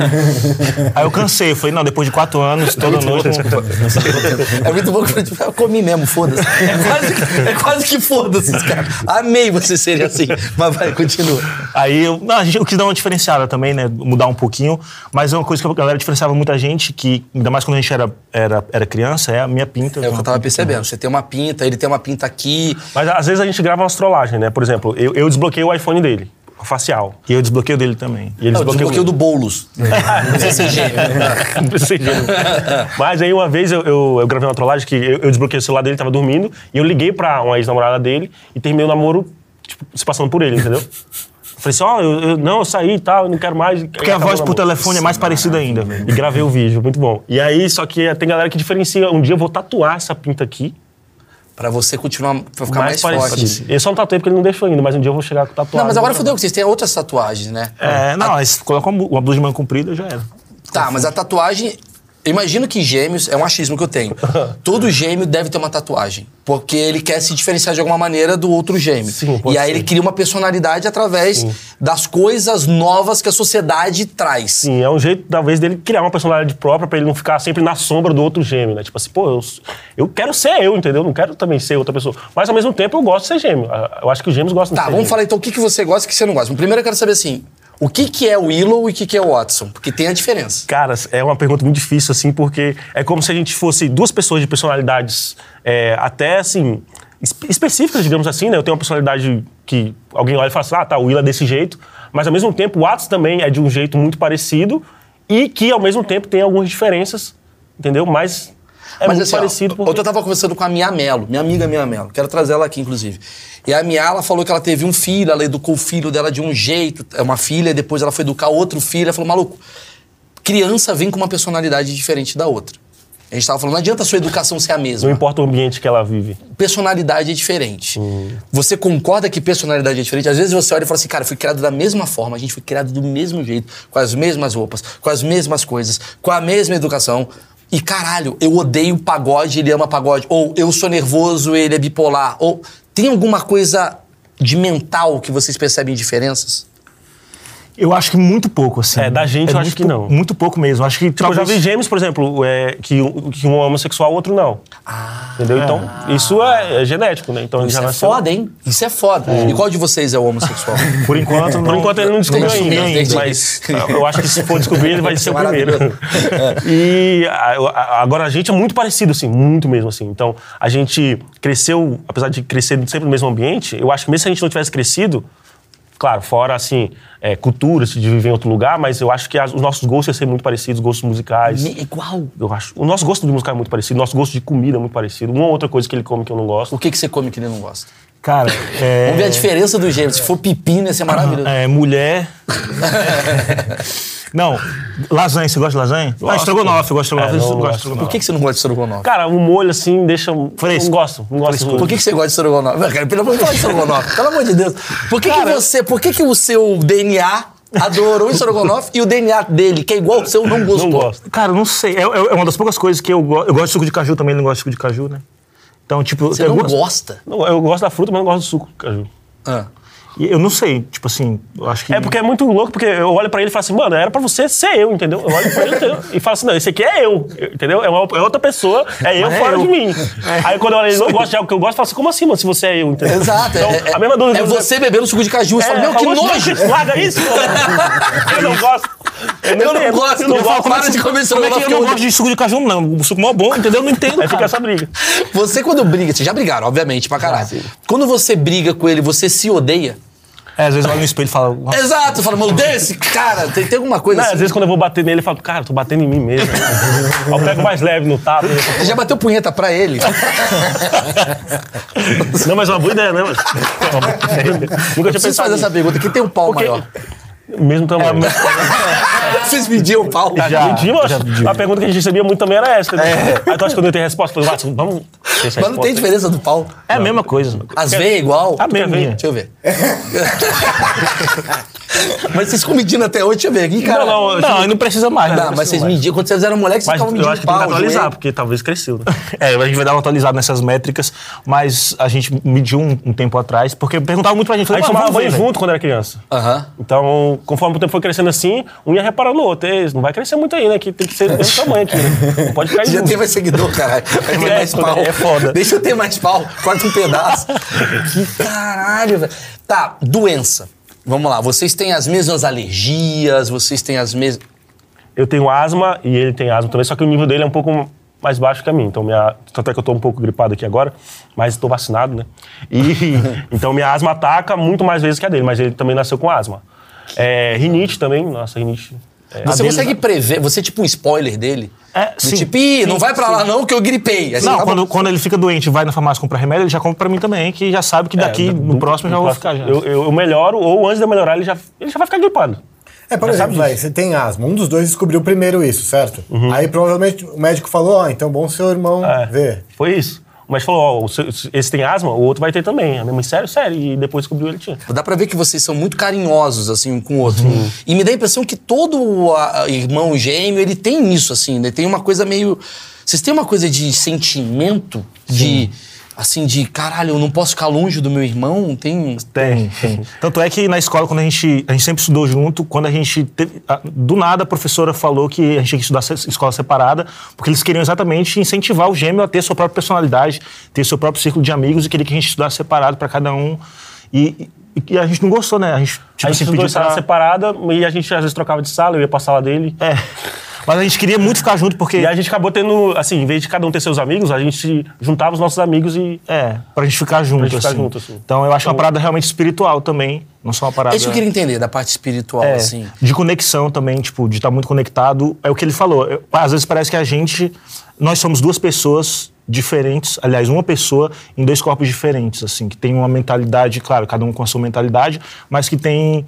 aí eu cansei. Eu falei, não, depois de quatro anos, toda noite. É muito bom que eu, tipo, eu comi mesmo, foda-se. É quase, que- é quase que foda-se, cara. Amei você ser assim. Mas vai, continua. Aí eu, não, a gente, eu quis dar uma diferenciada também, né? Mudar um pouquinho. Mas é uma coisa que a galera diferenciava muita gente, que, ainda mais quando a gente era, era, era criança, é a minha pinta. É o que eu tava percebendo. Você tem uma pinta, ele tem uma pinta aqui. Mas às vezes a gente grava umas trollagens, né? Por exemplo, eu, eu desbloqueei o iPhone dele, o facial. E eu desbloqueio dele também. E ele Não, desbloqueio o do. Boulos. Não precisa ser gêmeo. Não precisa ser gêmeo. Mas aí uma vez eu, eu, eu gravei uma trollagem que eu, eu desbloqueei o celular dele, tava dormindo, e eu liguei pra uma ex-namorada dele e terminei o namoro tipo, se passando por ele, entendeu? Eu falei assim, ó, eu, eu- não, eu saí e tal, eu não quero mais. Porque a voz por telefone é mais parecida ainda. E gravei o vídeo, muito bom. E aí, só que tem galera que diferencia. Um dia eu vou tatuar essa pinta aqui. Pra você continuar, pra ficar mais, forte. parecido. Eu só não tatuei porque ele não deixou ainda, mas um dia eu vou chegar com tatuagem. Não, mas agora fudeu, que vocês têm outras tatuagens, né? É, não, coloca uma uma blusa de manga comprida já era. Tá, mas a tatuagem. Eu imagino que gêmeos, é um achismo que eu tenho. Todo gêmeo deve ter uma tatuagem. Porque ele quer se diferenciar de alguma maneira do outro gêmeo. Sim, e aí ser. ele cria uma personalidade através das coisas novas que a sociedade traz. Sim, é um jeito, talvez, dele criar uma personalidade própria pra ele não ficar sempre na sombra do outro gêmeo, né? Tipo assim, pô, eu, eu quero ser eu, entendeu? Não quero também ser outra pessoa. Mas ao mesmo tempo eu gosto de ser gêmeo. Ah, Eu acho que os gêmeos gostam Tá, de ser vamos gêmeo. falar então o que, que você gosta e o que você não gosta. Primeiro eu quero saber assim, o que, que é o Willow e o que, que é o Watson? Porque tem a diferença. Cara, é uma pergunta muito difícil, assim, porque é como se a gente fosse duas pessoas de personalidades é, até, assim, espe- específicas, digamos assim, né? Eu tenho uma personalidade que alguém olha e fala assim, ah, tá, o Will é desse jeito, mas ao mesmo tempo o Atos também é de um jeito muito parecido e que ao mesmo tempo tem algumas diferenças, entendeu? Mas é Mas muito assim, ó, parecido. porque- Ontem eu tava conversando com a Mia Mello, minha amiga Mia Mello. Quero trazer ela aqui, inclusive. E a Mia, ela falou que ela teve um filho, ela educou o filho dela de um jeito, é uma filha, e depois ela foi educar outro filho. Ela falou, maluco, criança vem com uma personalidade diferente da outra. A gente tava falando, não adianta a sua educação ser a mesma. Não importa o ambiente que ela vive. Personalidade é diferente. Hum. Você concorda que personalidade é diferente? Às vezes você olha e fala assim, cara, eu fui criado da mesma forma, a gente foi criado do mesmo jeito, com as mesmas roupas, com as mesmas coisas, com a mesma educação. E caralho, eu odeio pagode, ele ama pagode. Ou eu sou nervoso, ele é bipolar. Ou tem alguma coisa de mental que vocês percebem diferenças? Eu acho que muito pouco, assim. É, da gente eu acho que não. Muito pouco mesmo. Acho que Tipo, eu já vi gêmeos, por exemplo, é, que, um- que um é homossexual, o outro não. Entendeu? Então, isso é, é genético, né? Então, Isso já é nasceu- foda, hein? Isso é foda. E qual de vocês é o homossexual? Por enquanto, Por não- enquanto ele não descobriu Entendi, ainda, entendi. mas eu acho que se for descobrir ele vai ser o é primeiro. E agora a gente é muito parecido, assim, muito mesmo, assim. Então a gente cresceu, apesar de crescer sempre no mesmo ambiente, eu acho que mesmo se a gente não tivesse crescido, claro, fora assim, é, cultura, de viver em outro lugar, mas eu acho que as- os nossos gostos iam ser muito parecidos, gostos musicais. Me- Igual. Eu acho. O nosso gosto de música é muito parecido, o nosso gosto de comida é muito parecido. Uma ou outra coisa que ele come que eu não gosto. O que, que você come que ele não gosta? Cara, é... Vamos ver a diferença do gêmeo. Se for pepino, ia ser maravilhoso. É, mulher. não, lasanha, você gosta de lasanha? Não, estrogonofe, eu gosto de É, estrogonofe. não eu gosto de gosto. estrogonofe. Por que, que você não gosta de estrogonofe? Cara, o molho assim deixa. Fresco. Não gosto, não gosto. Por que, que você gosta de estrogonofe? Não, cara, pelo amor de Deus, estrogonofe. Pelo amor de Deus. Por que, que você. Por que, que o seu DNA adorou o estrogonofe e o DNA dele, que é igual ao seu, não gostou? Não gosto. Cara, eu não sei. É, é uma das poucas coisas que eu gosto. Eu gosto de suco de caju também, ele não gosta de suco de caju, né? Então, tipo, Você não gosto. gosta? Não, eu gosto da fruta, mas não gosto do suco, caju. Ah. E Eu não sei, tipo assim, eu acho que. É porque é muito louco, porque eu olho pra ele e falo assim, mano, era pra você ser eu, entendeu? Eu olho pra ele entendeu? e falo assim, não, esse aqui é eu, entendeu? É, uma, é outra pessoa, é eu Mas é fora eu. de mim. Aí quando eu olho ele não gosta de algo que eu gosto, eu falo assim, como assim, mano, se você é eu, entendeu? Exato. Então, é, é, a mesma dúvida. é você bebendo suco de caju. Você É, fala, meu, que nojo. "Gente, Larga isso. Eu não gosto. Eu não entendo, gosto. Eu não Eu gosto. para de comer Como é que eu não eu gosto de suco de caju, não? O suco mó bom, entendeu? Eu não entendo. Aí fica essa briga. Você, quando briga, vocês já brigaram, obviamente, pra caralho. Quando você briga com ele, você se odeia? É, às vezes eu olho no espelho e falo. "Nossa, Exato. Você fala, meu Deus, esse cara, tem, tem alguma coisa Não, assim? às vezes quando eu vou bater nele, eu falo, cara, eu tô batendo em mim mesmo. Eu pego mais leve no tapa. Você já bateu punheta pra ele? Não, mas é uma boa ideia, né? mano? Nunca tinha Preciso pensado fazer essa pergunta. Quem tem um pau Porque- maior? Mesmo tamanho. Vocês mediam o pau? Já, medimos, a pergunta que a gente recebia muito também era essa. Né? Aí tu acha que eu não tenho resposta? Eu falei, vamos Mas não tem diferença do pau. É a mesma coisa. As veias é igual? A mesma. Deixa eu ver. mas vocês ficam medindo até hoje, deixa eu ver aqui, cara. Não, não, Não, não precisa mais. né? Não, mas vocês mediam. Quando vocês eram moleques, vocês Mas ficavam eu medindo acho que tem pau. que atualizar, joelho. porque talvez cresceu. Né? É, a gente vai dar uma atualizada nessas métricas, mas a gente mediu um, um tempo atrás, porque perguntava muito pra gente. A gente tomava "Mano, banho junto quando era criança. Aham. Então, conforme o tempo foi crescendo assim, um ia reparando no outro. Não vai crescer muito aí, né? Que tem que ser do mesmo tamanho aqui, né? Não pode ficar Já junto. tem mais seguidor, caralho. Vai ter É, mais pau. é foda. Deixa eu ter mais pau. Corta um pedaço. que caralho, velho. Tá, doença. Vamos lá. Vocês têm as mesmas alergias, vocês têm as mesmas... Eu tenho asma e ele tem asma também, só que o nível dele é um pouco mais baixo que a mim. Então, minha, tanto é que eu tô um pouco gripado aqui agora, mas estou vacinado, né? E, então, minha asma ataca muito mais vezes que a dele, mas ele também nasceu com asma. É, rinite também, nossa, rinite Você A consegue dele- prever, você é tipo um spoiler dele? É, Do sim. Tipo, Ih, não Sim, vai pra lá sim. não que eu gripei. Você Não, acaba- quando, quando ele fica doente e vai na farmácia comprar remédio, ele já compra pra mim também, que já sabe que daqui, É, no próximo, eu já vou ficar já. Eu, eu, eu melhoro, ou antes de eu melhorar, ele já, ele já vai ficar gripado. É, por Já exemplo, sabe vai, você tem asma. Um dos dois descobriu primeiro isso, certo? Aí provavelmente o médico falou, ó, então bom seu irmão É, ver. Foi isso. Mas falou, ó, o seu- esse tem asma, o outro vai ter também. A minha mãe, sério, sério. E depois descobriu ele tinha. Dá pra ver que vocês são muito carinhosos, assim, um com o outro. E me dá a impressão que todo irmão gêmeo, ele tem isso, assim, né? Tem uma coisa meio... Vocês têm uma coisa de sentimento? De, assim, de, caralho, eu não posso ficar longe do meu irmão? Tem... Tem, tem. Tanto é que na escola, quando a gente, a gente sempre estudou junto, quando a gente teve, a- do nada a professora falou que a gente tinha que estudar se- escola separada, porque eles queriam exatamente incentivar o gêmeo a ter sua própria personalidade, ter seu próprio círculo de amigos e queria que a gente estudasse separado para cada um. E, e- e a gente não gostou, né? A gente, tipo a assim, gente estudou pediu em sala pra- separada e a gente às vezes trocava de sala, eu ia pra sala dele. É. Mas a gente queria muito ficar junto, porque. E a gente acabou tendo, assim, em vez de cada um ter seus amigos, a gente juntava os nossos amigos e. É, pra gente ficar junto, gente ficar assim. junto, assim. Então eu acho uma Então- parada realmente espiritual também, não só uma parada... É isso que eu queria entender, da parte espiritual, É, assim. de conexão também, tipo, de estar muito conectado. É o que ele falou. Eu- às vezes parece que a gente... Nós somos duas pessoas diferentes, aliás, uma pessoa em dois corpos diferentes, assim, que tem uma mentalidade, claro, cada um com a sua mentalidade, mas que tem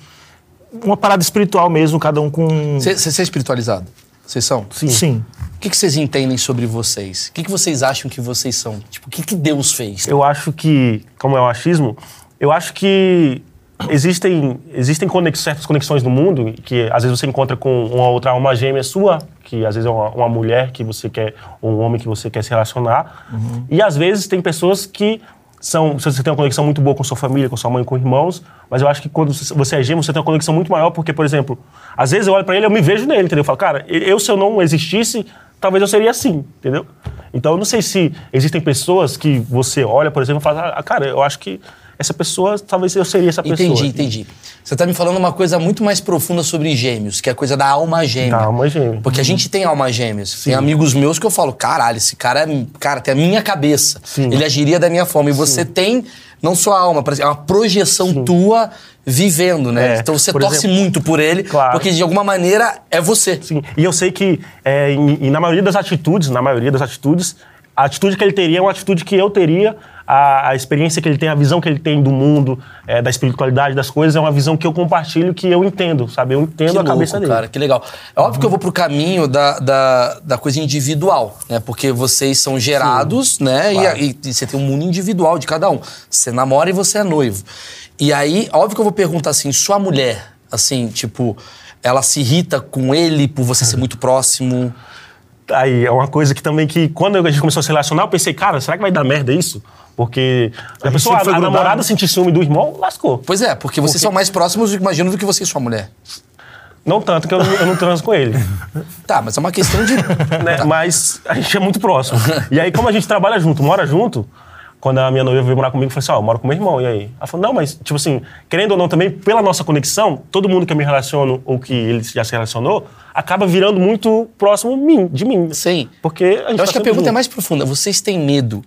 uma parada espiritual mesmo, cada um com... Você você é espiritualizado? Vocês são? Sim. Sim. O que, que vocês entendem sobre vocês? O que, que vocês acham que vocês são? Tipo, o que, que Deus fez? Eu acho que, como é o achismo, eu acho que existem, existem conex- certas conexões no mundo que às vezes você encontra com uma outra alma gêmea sua, que às vezes é uma, uma mulher que você quer, ou um homem que você quer se relacionar. E às vezes tem pessoas que são, você tem uma conexão muito boa com sua família, com sua mãe, com irmãos, mas eu acho que quando você é gêmeo, você tem uma conexão muito maior, porque, por exemplo, às vezes eu olho pra ele, eu me vejo nele, entendeu? Eu falo, cara, eu se eu não existisse, talvez eu seria assim, entendeu? Então eu não sei se existem pessoas que você olha, por exemplo, e fala, ah, cara, eu acho que essa pessoa, talvez eu seria essa pessoa. Entendi, entendi. Você tá me falando uma coisa muito mais profunda sobre gêmeos, que é a coisa da alma gêmea. Da alma gêmea. Porque a gente tem alma gêmeas. Tem amigos meus que eu falo, caralho, esse cara é. Cara, tem a minha cabeça. Ele agiria da minha forma. E você tem não só a alma, é uma projeção tua vivendo, né? É, então você torce exemplo- muito por ele, Claro. porque de alguma maneira é você. Sim. E eu sei que, é, em- e na maioria das atitudes, na maioria das atitudes, a atitude que ele teria é uma atitude que eu teria, a, a experiência que ele tem, a visão que ele tem do mundo, é, da espiritualidade, das coisas, é uma visão que eu compartilho, que eu entendo, sabe? Eu entendo Que a louco, cabeça dele. cara, que legal. É óbvio que eu vou pro caminho da, da, da coisa individual, né? Porque vocês são gerados, né? E- claro. E, e você tem um mundo individual de cada um. Você namora e você é noivo. E aí, óbvio que eu vou perguntar assim, sua mulher, assim, tipo, ela se irrita com ele por você ser muito próximo? Aí, é uma coisa que também que, quando a gente começou a se relacionar, eu pensei, cara, será que vai dar merda isso? Porque a, gente pessoa, a, a namorada sentir ciúme do irmão, lascou. Pois é, porque vocês são mais próximos, imagino, do que você e sua mulher. Não tanto que eu, não- eu não transo com ele. Tá, mas é uma questão de. né? Mas a gente é muito próximo. E aí, como a gente trabalha junto, mora junto, quando a minha noiva veio morar comigo, eu falei assim, ó, eu moro com meu irmão, e aí? Ela falou, não, mas, tipo assim, querendo ou não também, pela nossa conexão, todo mundo que eu me relaciono, ou que ele já se relacionou, acaba virando muito próximo mim, de mim. Sim. Porque a gente Eu tá acho que a pergunta é junto. mais profunda. Vocês têm medo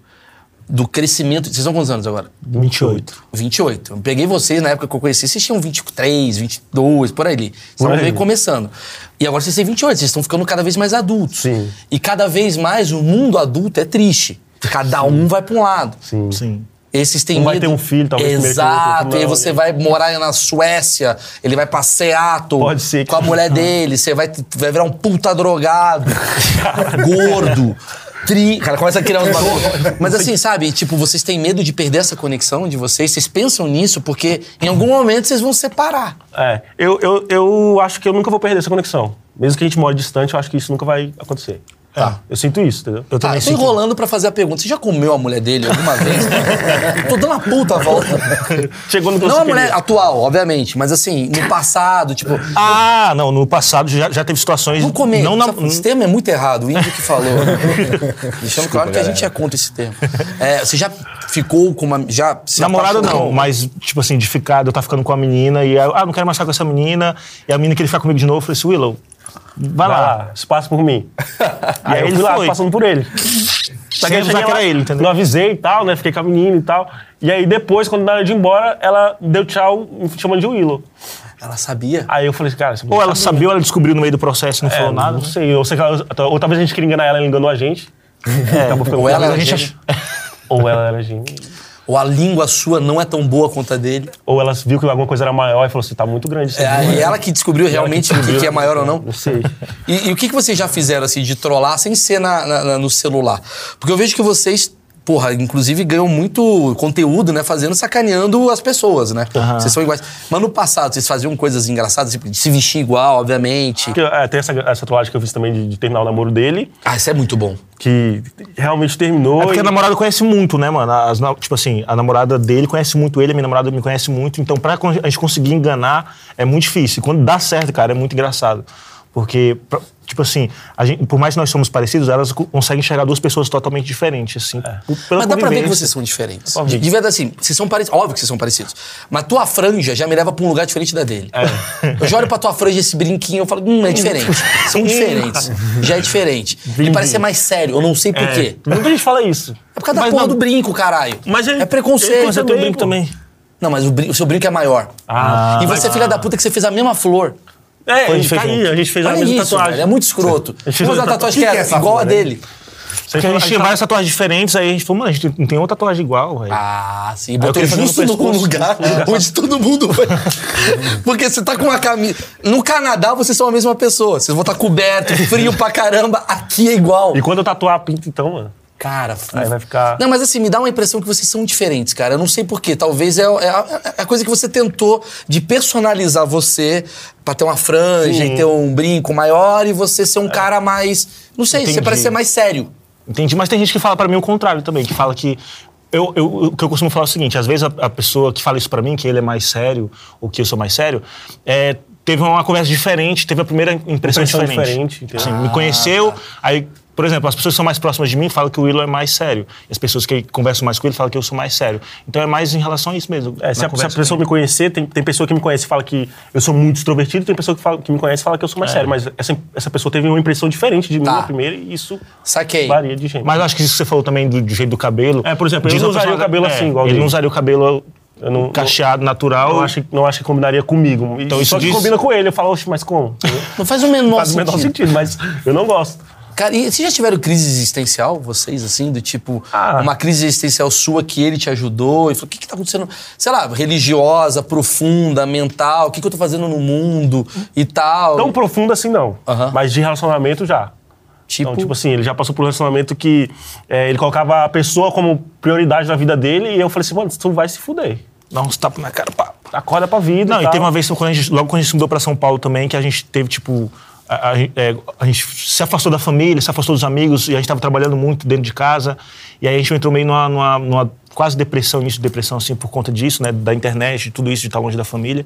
do crescimento. Vocês são quantos anos agora? 28. 28. Eu peguei vocês na época que eu conheci, vocês tinham 23, 22, por aí. Vocês estavam meio começando. E agora vocês têm 28, vocês estão ficando cada vez mais adultos. Sim. E cada vez mais o mundo adulto é triste. Cada um vai para um lado. Sim. Sim. Esses têm Um vai ter um filho, talvez, Exato. E você vai morar na Suécia, ele vai pra Seattle Pode ser que- com a mulher dele, você vai, vai virar um puta drogado, gordo. Tri... Cara, começa a criar uns bagulho. Mas assim, sabe? Tipo, vocês têm medo de perder essa conexão de vocês? Vocês pensam nisso porque em algum momento vocês vão se separar. É, eu, eu, eu acho que eu nunca vou perder essa conexão. Mesmo que a gente more distante, eu acho que isso nunca vai acontecer. Tá. Eu sinto isso, entendeu? Eu Tá, também eu tô sinto. enrolando pra fazer a pergunta. Você já comeu a mulher dele alguma vez? tô dando uma puta volta. Chegou no que Não a mulher atual, obviamente, mas assim, no passado, tipo. Ah, não, no passado já, já teve situações. Não comer. Não na, Esse termo é muito errado, o índio que falou. Deixando claro que a gente é contra esse termo. É, você já ficou com uma. Já Namorada apaixonou? não, mas, tipo assim, de ficar, eu estar ficando com a menina e ah, não quero mais ficar com essa menina, e a menina queria ficar comigo de novo, eu falei assim, Willow, vai, Vai lá. lá, passa por mim. aí Aí eu fui lá, foi. passando por ele. Só Sem eu cheguei que lá, ele, entendeu? Não avisei e tal, né? Fiquei com a menina e tal. E aí depois, quando na hora de ir embora, ela deu tchau me chamando de Willow. Ela sabia. Aí eu falei, cara, você Ou ela sabia ou ela descobriu no meio do processo e não É, falou nada. Não sei. Ou, sei que ela- ou talvez a gente queria enganar ela, ela enganou a gente. Ficando Ou ela a gente. Ou ela era gêmea. Ou a língua sua não é tão boa quanto a dele. Ou ela viu que alguma coisa era maior e falou assim, tá muito grande isso É aí ela que descobriu realmente o que, que é maior ou não. Não sei. E, e o que, que vocês já fizeram, assim, de trollar sem ser na, na- na- no celular? Porque eu vejo que vocês, porra, inclusive ganham muito conteúdo, né? Fazendo, sacaneando as pessoas, né? Vocês são iguais. Mas no passado, vocês faziam coisas engraçadas, tipo, de se vestir igual, obviamente. Porque, é, tem essa, essa tatuagem que eu fiz também de, de terminar o namoro dele, Ah, isso é muito bom. que realmente terminou. É porque e- a namorada conhece muito, né, mano? As tipo assim, a namorada dele conhece muito ele, a minha namorada me conhece muito. Então, pra a gente conseguir enganar é muito difícil. E quando dá certo, cara, é muito engraçado. Porque, tipo assim, a gente, por mais que nós somos parecidos, elas co- conseguem enxergar duas pessoas totalmente diferentes, assim. pela Mas dá pra ver que vocês são diferentes. De, de verdade, assim, vocês são parecidos. Óbvio que vocês são parecidos. Mas tua franja já me leva pra um lugar diferente da dele. Eu já olho pra tua franja, esse brinquinho, eu falo, hum, é diferente. São diferentes. Já é diferente. Ele parece ser mais sério, eu não sei por quê. Muita gente fala isso. É por causa da Mas porra não- do brinco, caralho. Mas ele- é preconceito. ele também, tenho brinco pô. também. Não, mas o, brin- o seu brinco é maior. Ah, e você é filha da puta que você fez a mesma flor. É, Foi, a gente fez tá aí, a gente fez a Olha mesma isso, tatuagem. velho, é muito escroto. A gente fez Mas a tatuagem que que é, é igual a dele. Porque a gente tinha várias tatuagens diferentes, aí a gente falou, mano, a gente não tem outra tatuagem igual, velho. Ah, sim. Botou no justo no lugar onde todo mundo vai. Porque você tá com uma camisa. No Canadá, vocês são a mesma pessoa. Vocês vão estar coberto, frio pra caramba. Aqui é igual. E quando eu tatuar a pinta, então, mano. Cara, Aí vai ficar- Não, mas assim, me dá uma impressão que vocês são diferentes, cara. Eu não sei porquê. Talvez é, é a, é a coisa que você tentou de personalizar você pra ter uma franja Sim. e ter um brinco maior e você ser um cara mais. Não sei, você Entendi. parece ser mais sério. Entendi, mas tem gente que fala pra mim o contrário também, que fala que. Eu, eu, o que eu costumo falar é o seguinte: às vezes a, a pessoa que fala isso pra mim, que ele é mais sério, ou que eu sou mais sério, é, teve uma conversa diferente, teve a primeira impressão, Impressão diferente. diferente, entendeu? Assim, me Ah, conheceu, tá. aí, por exemplo, as pessoas que são mais próximas de mim falam que o Willow é mais sério. E as pessoas que conversam mais com ele falam que eu sou mais sério. Então é mais em relação a isso mesmo. É, se, a, se a pessoa me conhecer, tem, tem pessoa que me conhece e fala que eu sou muito extrovertido, tem pessoa que, fala, que me conhece e fala que eu sou mais sério. Mas essa, essa pessoa teve uma impressão diferente de mim Tá. na primeira e isso Saquei. varia de gente. Mas eu acho que isso que você falou também do, do jeito do cabelo. É, por exemplo, eu diz não a usaria pessoa- o cabelo é, assim, igual Ele dele. não usaria o cabelo Eu não- cacheado, natural. não, acho, não acho que combinaria comigo. Então Então, isso Só que diz- combina com ele. Eu falo, oxe, mas como? Não faz o menor Faz o sentido. menor sentido, mas eu não gosto. Cara, e vocês já tiveram crise existencial, vocês, assim, do tipo, Ah. uma crise existencial sua que ele te ajudou e falou: o que, que tá acontecendo? Sei lá, religiosa, profunda, mental, o que, que eu tô fazendo no mundo e tal. Tão profundo assim, não. Mas de relacionamento, já. tipo, Então, tipo assim, ele já passou por um relacionamento que é, ele colocava a pessoa como prioridade na vida dele e eu falei assim, mano, tu vai se fuder. Dá uns tapas na cara, pá. Acorda pra vida. Não, e tal. teve uma vez, quando a gente, logo quando a gente se mudou pra São Paulo também, que a gente teve, tipo. A, a- é, a gente se afastou da família, se afastou dos amigos, e a gente tava trabalhando muito dentro de casa. E aí a gente entrou meio numa, numa- numa quase depressão, início de depressão, assim, por conta disso, né? Da internet, de tudo isso, de estar longe da família.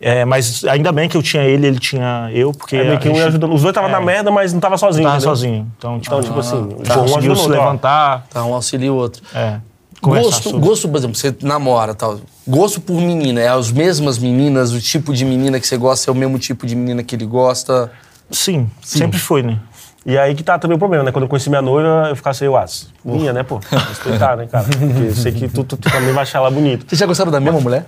É, mas ainda bem que eu tinha ele, ele tinha eu, porque. É meio que um ajudando. Os dois estavam É. na merda, mas não tava sozinho. tava entendeu? sozinho. Então, tipo, Então, tipo assim, tá, um conseguiu ajudou o se outro, ó. levantar. tá, um auxilia o outro. É. Gosto, sobre. gosto, por exemplo, você namora tal. Gosto por menina, é as mesmas meninas, o tipo de menina que você gosta é o mesmo tipo de menina que ele gosta. Sim, sempre foi, né? E aí que tá também o problema, né? Quando eu conheci minha noiva, eu ficava assim, eu acho. Minha, né, pô? Respeitar, né, cara? Porque eu sei que tu, tu- tu também vai achar ela bonita. Vocês já gostaram da mesma mulher?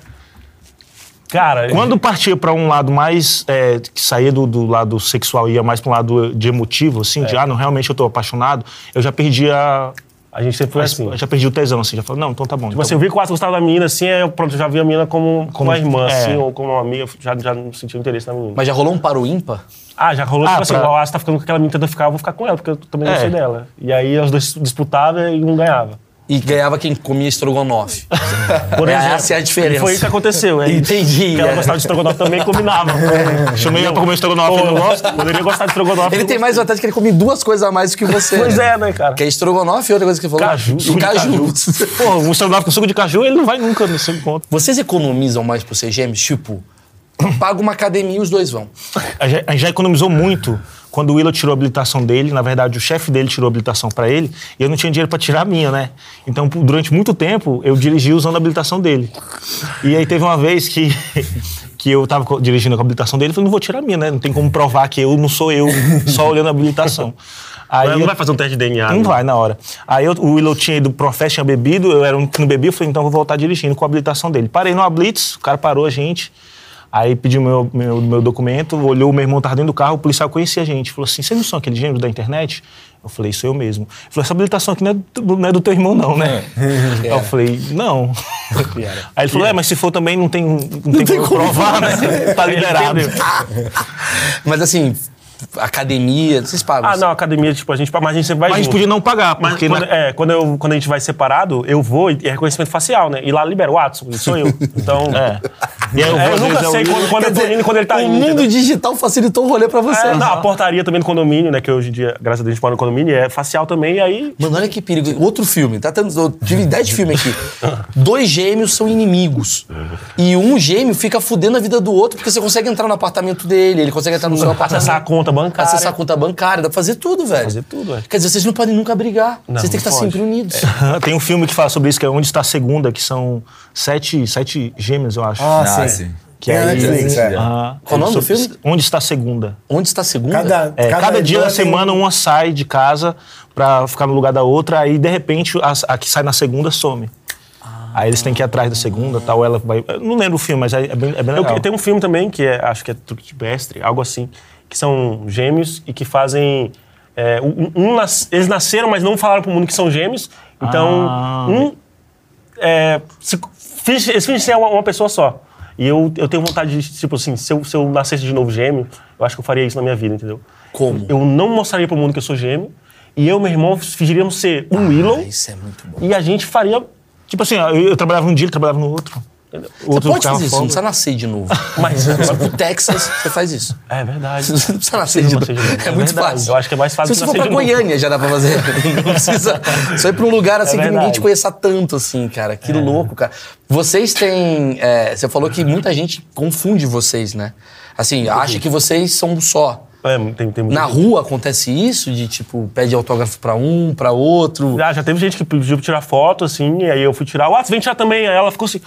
Cara, Quando partia pra um lado mais. é, que saía do, do lado sexual e ia mais pra um lado de emotivo, assim, É. de ah, não, realmente eu tô apaixonado, eu já perdi a. a gente sempre foi assim. Eu já perdi o tesão, assim, já falei, não, então tá bom. Tipo assim, eu vi que o gostava da menina, assim, aí eu pronto, eu já vi a menina como, como uma irmã, é. assim, ou como uma amiga, já, já não sentia interesse na menina. Mas já rolou um paro ímpar? Ah, já rolou, Ah, tipo assim, pra- o Atos tá ficando com aquela menina tentando ficar, eu vou ficar com ela, porque eu também É. gostei dela. E aí os dois disputavam e um ganhava. E ganhava quem comia estrogonofe. Por É, exemplo. essa é a diferença. Foi isso que aconteceu, é isso. Entendi, Porque ela é. gostava de estrogonofe também combinava. Chamei ela pra comer estrogonofe. Eu gosto, poderia gostar de estrogonofe. Ele tem mais vantagem que ele come duas coisas a mais do que você. Pois né? é, né, cara? Que é estrogonofe e outra coisa que você falou? Caju, E de caju. Pô, um estrogonofe com suco de caju, ele não vai nunca nesse encontro. Vocês economizam mais por ser gêmeos? Tipo, paga uma academia e os dois vão. A gente já economizou muito quando o Willow tirou a habilitação dele. Na verdade, o chefe dele tirou a habilitação pra ele e eu não tinha dinheiro pra tirar a minha, né? Então, durante muito tempo, eu dirigi usando a habilitação dele. E aí teve uma vez que, que eu tava co- dirigindo com a habilitação dele e falei, não vou tirar a minha, né? Não tem como provar que eu não sou eu só olhando a habilitação. Aí Não eu- vai fazer um teste de DNA. Não né? vai na hora. Aí eu- o Willow tinha ido pro fest, tinha bebido, eu era um que não bebia, eu falei, então eu vou voltar dirigindo com a habilitação dele. Parei numa blitz, o cara parou a gente. Aí pediu meu, meu, meu documento, olhou, o meu irmão tava dentro do carro, o policial conhecia a gente. Falou assim: vocês não são aquele gênero da internet? Eu falei, sou eu mesmo. Ele falou, essa habilitação aqui não é do, não é do teu irmão, não, né? Aí eu falei, não. Aí ele falou, é, mas se for também não tem, não tem, tem como provar, né? tá liberado. Mas assim, academia, vocês pagam. Ah, não, academia, tipo, a gente, mas a gente sempre vai Mas a gente podia não pagar, Mas porque quando, na- é, quando, eu, quando a gente vai separado, eu vou e é reconhecimento facial, né? E lá libera o Watson, sou eu. Então. É. E aí eu, É, vou, eu às nunca sei eu- quando, quando eu tô indo e quando ele tá o indo. mundo entendeu? digital facilitou o rolê pra você. É, não, a portaria também do condomínio, né? Que hoje em dia, graças a Deus, a gente mora no condomínio, é facial também, e aí. Mano, olha que perigo. Outro filme, tá tendo. Eu tive ideia de filme aqui. Dois gêmeos são inimigos. E um gêmeo fica fudendo a vida do outro porque você consegue entrar no apartamento dele, ele consegue entrar no seu apartamento. Acessar a conta bancária. Acessar a conta bancária, dá pra fazer tudo, velho. Fazer tudo, velho. Quer dizer, vocês não podem nunca brigar. Não, vocês têm que estar pode. sempre unidos. Tem um filme que fala sobre isso, que é Onde Está a Segunda, que são sete, sete gêmeos, eu acho. Ah, Ah, sim. sim. Que Tem a aí- Netflix, é. Aham. Qual o nome do filme? Onde Está a Segunda. Onde está a segunda? Cada, É, cada, dia da tem semana um- uma sai de casa pra ficar no lugar da outra, aí de repente a, a que sai na segunda some. Aí eles têm que ir atrás da segunda, tal, ela vai... Eu não lembro o filme, mas é, é bem, é bem Eu, legal. tem um filme também, que é, acho que é Truque de Mestre, algo assim, que são gêmeos e que fazem. é, um, um nas- eles nasceram, mas não falaram pro mundo que são gêmeos. Então, Ah. um. É, se, finge- eles fingem ser uma, uma pessoa só. E eu, eu tenho vontade de, tipo assim, se eu, se eu nascesse de novo gêmeo, eu acho que eu faria isso na minha vida, entendeu? Como? Eu não mostraria pro mundo que eu sou gêmeo. E eu e meu irmão fingiríamos ser um Willow. Ah, isso é muito bom. E a gente faria. Tipo assim, eu, eu trabalhava um dia, ele trabalhava no outro. O Você outro pode fazer isso, não folga. precisa nascer de novo. Mas- Você vai pro Texas, você faz isso. É verdade. Você não precisa nascer de Não novo. É É muito verdade. fácil. Eu acho que é mais fácil Se que você for pra novo. Goiânia, já dá pra fazer. Não precisa. Só ir pra um lugar assim que ninguém te conheça tanto, assim, cara. Que louco, cara. Vocês têm. é, você falou que muita gente confunde vocês, né? Assim, acha que vocês são um só. É, tem, tem Na rua acontece isso? De tipo, pede autógrafo pra um, pra outro. Já, já teve gente que pediu pra tirar foto, assim, e aí eu fui tirar. Ah, você vem tirar também. Aí ela ficou assim.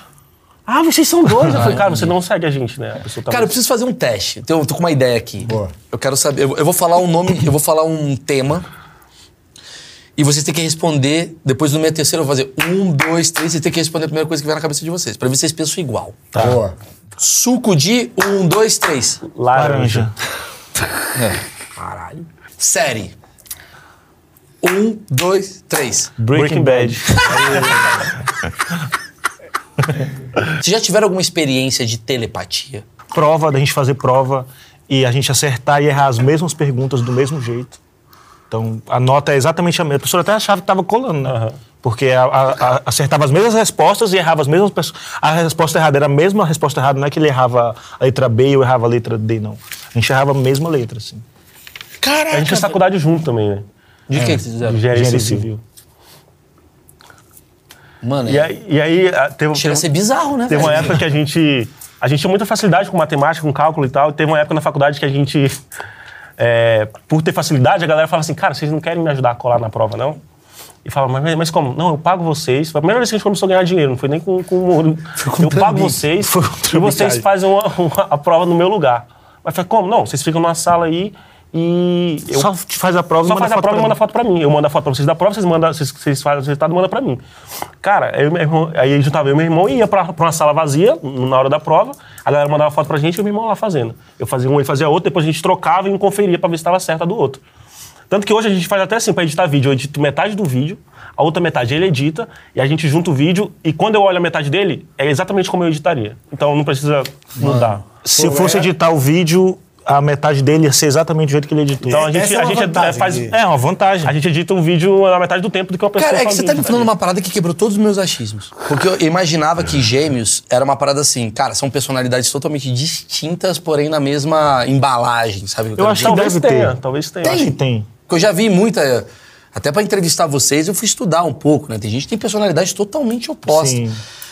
Ah, vocês são dois. Eu falei, cara, você não segue a gente, né? A pessoa tá Cara, eu preciso fazer um teste. Eu tô com uma ideia aqui. Boa. Eu quero saber. Eu, eu vou falar um nome, eu vou falar um tema. E vocês têm que responder. Depois do meu terceiro, eu vou fazer um, dois, três. Vocês têm que responder a primeira coisa que vier na cabeça de vocês. Pra ver se vocês pensam igual. Boa. Suco de um, dois, três. laranja. Caralho. Série. Um, dois, três. Breaking Bad. Vocês já tiveram alguma experiência de telepatia? prova, da gente fazer prova e a gente acertar e errar as mesmas perguntas do mesmo jeito. Então, a nota é exatamente a mesma. A professora até achava que estava colando, né? Porque a- a- a- acertava as mesmas respostas e errava as mesmas pessoas. A resposta errada era a mesma resposta errada, não é que ele errava a letra B e eu errava a letra D, não. A gente errava a mesma letra, assim. Caraca. A gente fez faculdade junto também, né? De que que vocês fizeram? Engenharia Engenharia civil. civil. Mano, E é- aí, e aí ah, teve, chega a ser bizarro, né? teve uma época que a gente. A gente tinha muita facilidade com matemática, com cálculo e tal. E teve uma época na faculdade que a gente. é, por ter facilidade, a galera falava assim: cara, vocês não querem me ajudar a colar na prova, não? E falava, mas, mas como? Não, eu pago vocês. Foi a primeira vez que a gente começou a ganhar dinheiro, não foi nem com, com ouro. Eu pago vocês com e vocês fazem uma- uma- a prova no meu lugar. Mas foi como? Não, vocês ficam numa sala aí e. Eu, Só te faz a prova só e manda faz a foto prova e pra manda mim. foto pra mim. Eu mando a foto pra vocês da prova, vocês, mandam, vocês, vocês fazem o resultado e mandam pra mim. Cara, eu, meu irmão, aí juntava eu e meu irmão e ia pra, pra uma sala vazia na hora da prova. A galera mandava foto pra gente e o meu irmão lá fazendo. Eu fazia um, ele fazia outro, depois a gente trocava e um conferia pra ver se estava certa do outro. Tanto que hoje a gente faz até assim, pra editar vídeo, eu edito metade do vídeo, a outra metade ele edita, e a gente junta o vídeo, e quando eu olho a metade dele, é exatamente como eu editaria. Então não precisa mudar. Se eu fosse é- editar o vídeo, a metade dele ia ser exatamente do jeito que ele editou. Então a Essa gente, é uma a gente vantagem faz. de- É uma vantagem. A gente edita um vídeo na metade do tempo do que uma pessoa Cara, é que você tá me falando uma parada que quebrou todos os meus achismos. Porque eu imaginava que gêmeos era uma parada assim, cara, são personalidades totalmente distintas, porém na mesma embalagem, sabe? o que Eu quero acho que Talvez deve tenha, ter. talvez tenha. Tem. Acho que tem. Porque eu já vi muita. Até pra entrevistar vocês, eu fui estudar um pouco, né? Tem gente que tem personalidade totalmente oposta. Sim.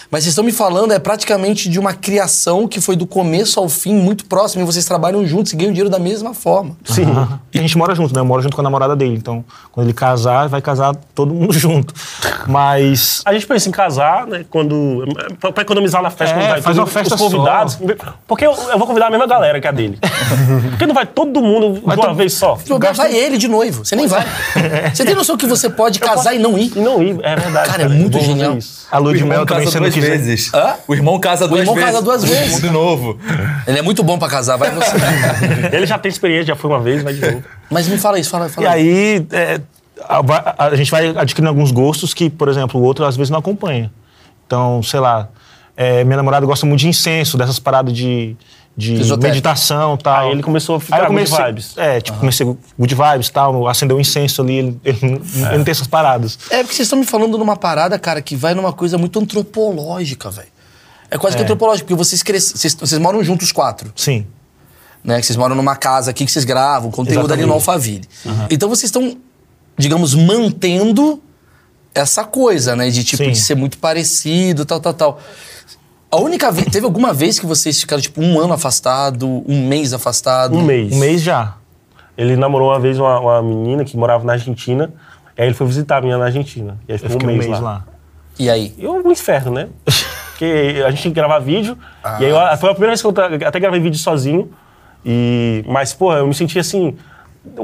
Mas vocês estão me falando é praticamente de uma criação que foi do começo ao fim muito próximo e vocês trabalham juntos e ganham dinheiro da mesma forma. Sim. E a gente mora junto, né? Eu moro junto com a namorada dele. Então, quando ele casar, vai casar todo mundo junto. Mas. A gente pensa em casar, né? Quando. Pra, pra economizar na festa, É, quando vai faz uma festa os convidados. Porque eu, eu vou convidar a mesma galera que a dele. Porque não vai todo mundo de uma vez só. Vai ele de noivo, você nem vai. Você tem noção que você pode casar e não ir? E não ir, é verdade. Cara, é muito genial. isso. A lua O de irmão mel também casa você não duas vezes. Hã? O irmão casa duas irmão vezes. casa duas vezes. Mundo novo. Ele é muito bom pra casar, vai você. Ele já tem experiência, já foi uma vez, vai de novo. Mas me fala isso, fala, fala. E aí, é, a, a gente vai adquirindo alguns gostos que, por exemplo, o outro às vezes não acompanha. Então, sei lá, é, minha namorada gosta muito de incenso, dessas paradas de, de meditação e tal. Aí ele começou a ficar Aí eu good comecei, vibes. É, tipo, comecei good vibes e tal, acendeu um incenso ali, ele, ele não- ele não tem essas paradas. É porque vocês estão me falando numa parada, cara, que vai numa coisa muito antropológica, velho. É quase que antropológico, porque vocês cresceram. Vocês, vocês moram juntos os quatro, Sim. né? Que vocês moram numa casa aqui que vocês gravam, conteúdo ali no Alphaville. Então vocês estão, digamos, mantendo essa coisa, né? De tipo, Sim. de ser muito parecido, tal, tal, tal. A única vez. Teve alguma vez que vocês ficaram, tipo, um ano afastado, um mês afastado? Um mês. Um mês já. Ele namorou uma vez uma, uma menina que morava na Argentina. E aí ele foi visitar a menina na Argentina. E aí Eu ficou um fiquei mês, lá. lá. E aí? E um inferno, né? Porque a gente tinha que gravar vídeo. E aí eu- foi a primeira vez que eu até gravei vídeo sozinho. E, mas, pô, eu me senti assim.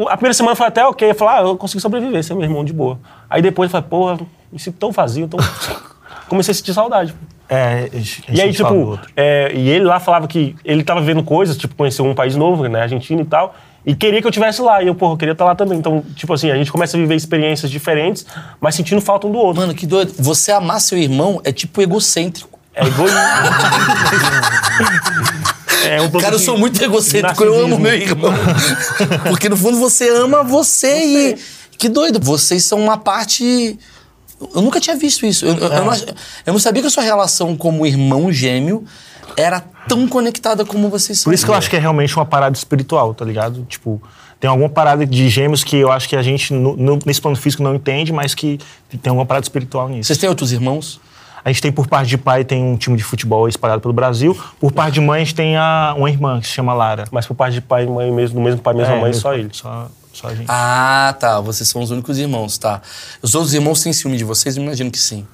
A primeira semana foi até ok. Eu falei, ah, eu consegui sobreviver, ser meu irmão de boa. Aí depois eu falei, porra, me sinto tão vazio, tão. Comecei a sentir saudade. É, E aí, tipo, é, e ele lá falava que ele tava vendo coisas, tipo, conheceu um país novo, né, Argentina e tal, e queria que eu estivesse lá. E eu, porra, eu queria estar lá também. Então, tipo assim, a gente começa a viver experiências diferentes, mas sentindo falta um do outro. Mano, que doido. Você amar seu irmão é tipo egocêntrico. É egoísmo. é um Cara, eu sou muito egocêntrico, eu amo meu irmão. Porque no fundo você ama você, e. Que doido, vocês são uma parte. Eu nunca tinha visto isso. Eu, eu- eu não, eu não sabia que a sua relação como irmão gêmeo era tão conectada como vocês são. Por isso que eu acho que é realmente uma parada espiritual, tá ligado? Tipo, tem alguma parada de gêmeos que eu acho que a gente, no- no- nesse plano físico, não entende, mas que tem alguma parada espiritual nisso. Vocês têm outros irmãos? A gente tem, por parte de pai, tem um time de futebol espalhado pelo Brasil. Por parte de mãe, a gente tem a, uma irmã que se chama Lara. Mas por parte de pai e mãe mesmo, do mesmo pai e mesma É, mãe, mesmo só pai, ele. Só, só a gente. Ah, tá. Vocês são os únicos irmãos, tá. Os outros irmãos têm ciúme de vocês? Eu imagino que sim.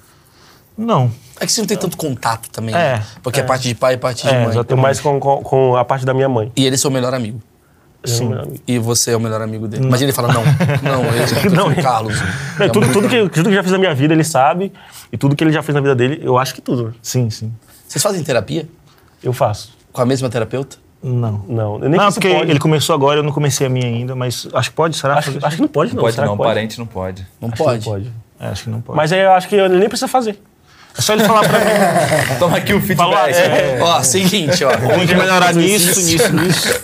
Não. É que vocês não têm tanto contato também, É, né? Porque é, parte de pai e parte de É, mãe. Eu mais com, com, com a parte da minha mãe. E ele é seu melhor amigo. Sim. E você é o melhor amigo dele. Imagina ele fala, não, não, eu Não, não, o Carlos. É, tudo, tudo, que, tudo que eu já fiz na minha vida, ele sabe. E tudo que ele já fez na vida dele, eu acho que tudo. Sim, sim. Vocês fazem terapia? Eu faço. Com a mesma terapeuta? Não. Não, eu nem não, porque pode. ele começou agora, eu não comecei a minha ainda, mas acho que pode, será? Acho, acho que não pode, não. Pode Será não, pode? parente não pode. Não Acho pode. Não pode. É, acho que não pode. Mas aí eu acho que ele nem precisa fazer. é só ele falar pra mim. Toma aqui o feedback. Falou, é. Ó, seguinte, ó. Tem que melhorar nisso, nisso, nisso.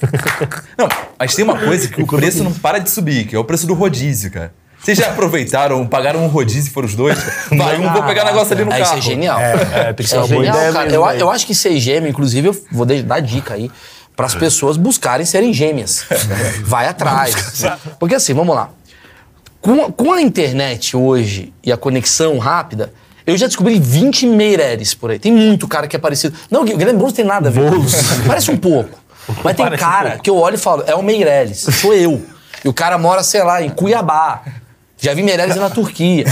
Não, mas tem uma coisa que o preço não para de subir, que é o preço do rodízio, cara. Vocês já aproveitaram, pagaram um rodízio e foram os dois? Vai, um vou pegar negócio ali no Ah, carro. isso é genial. É, que ser É boa genial, ideia cara. Eu, velho. eu acho que ser gêmeo, inclusive, eu vou dar dica aí para as pessoas buscarem serem gêmeas. Vai atrás. Porque assim, vamos lá. Com, a- com a internet hoje e a conexão rápida, eu já descobri 20 Meireles por aí. Tem muito cara que é parecido. Não, o Guilherme Boulos tem nada a ver. Parece um pouco. Mas tem Parece cara pouco. que eu olho e falo, é o Meireles, sou eu. E o cara mora, sei lá, em Cuiabá. Já vi Meireles na Turquia.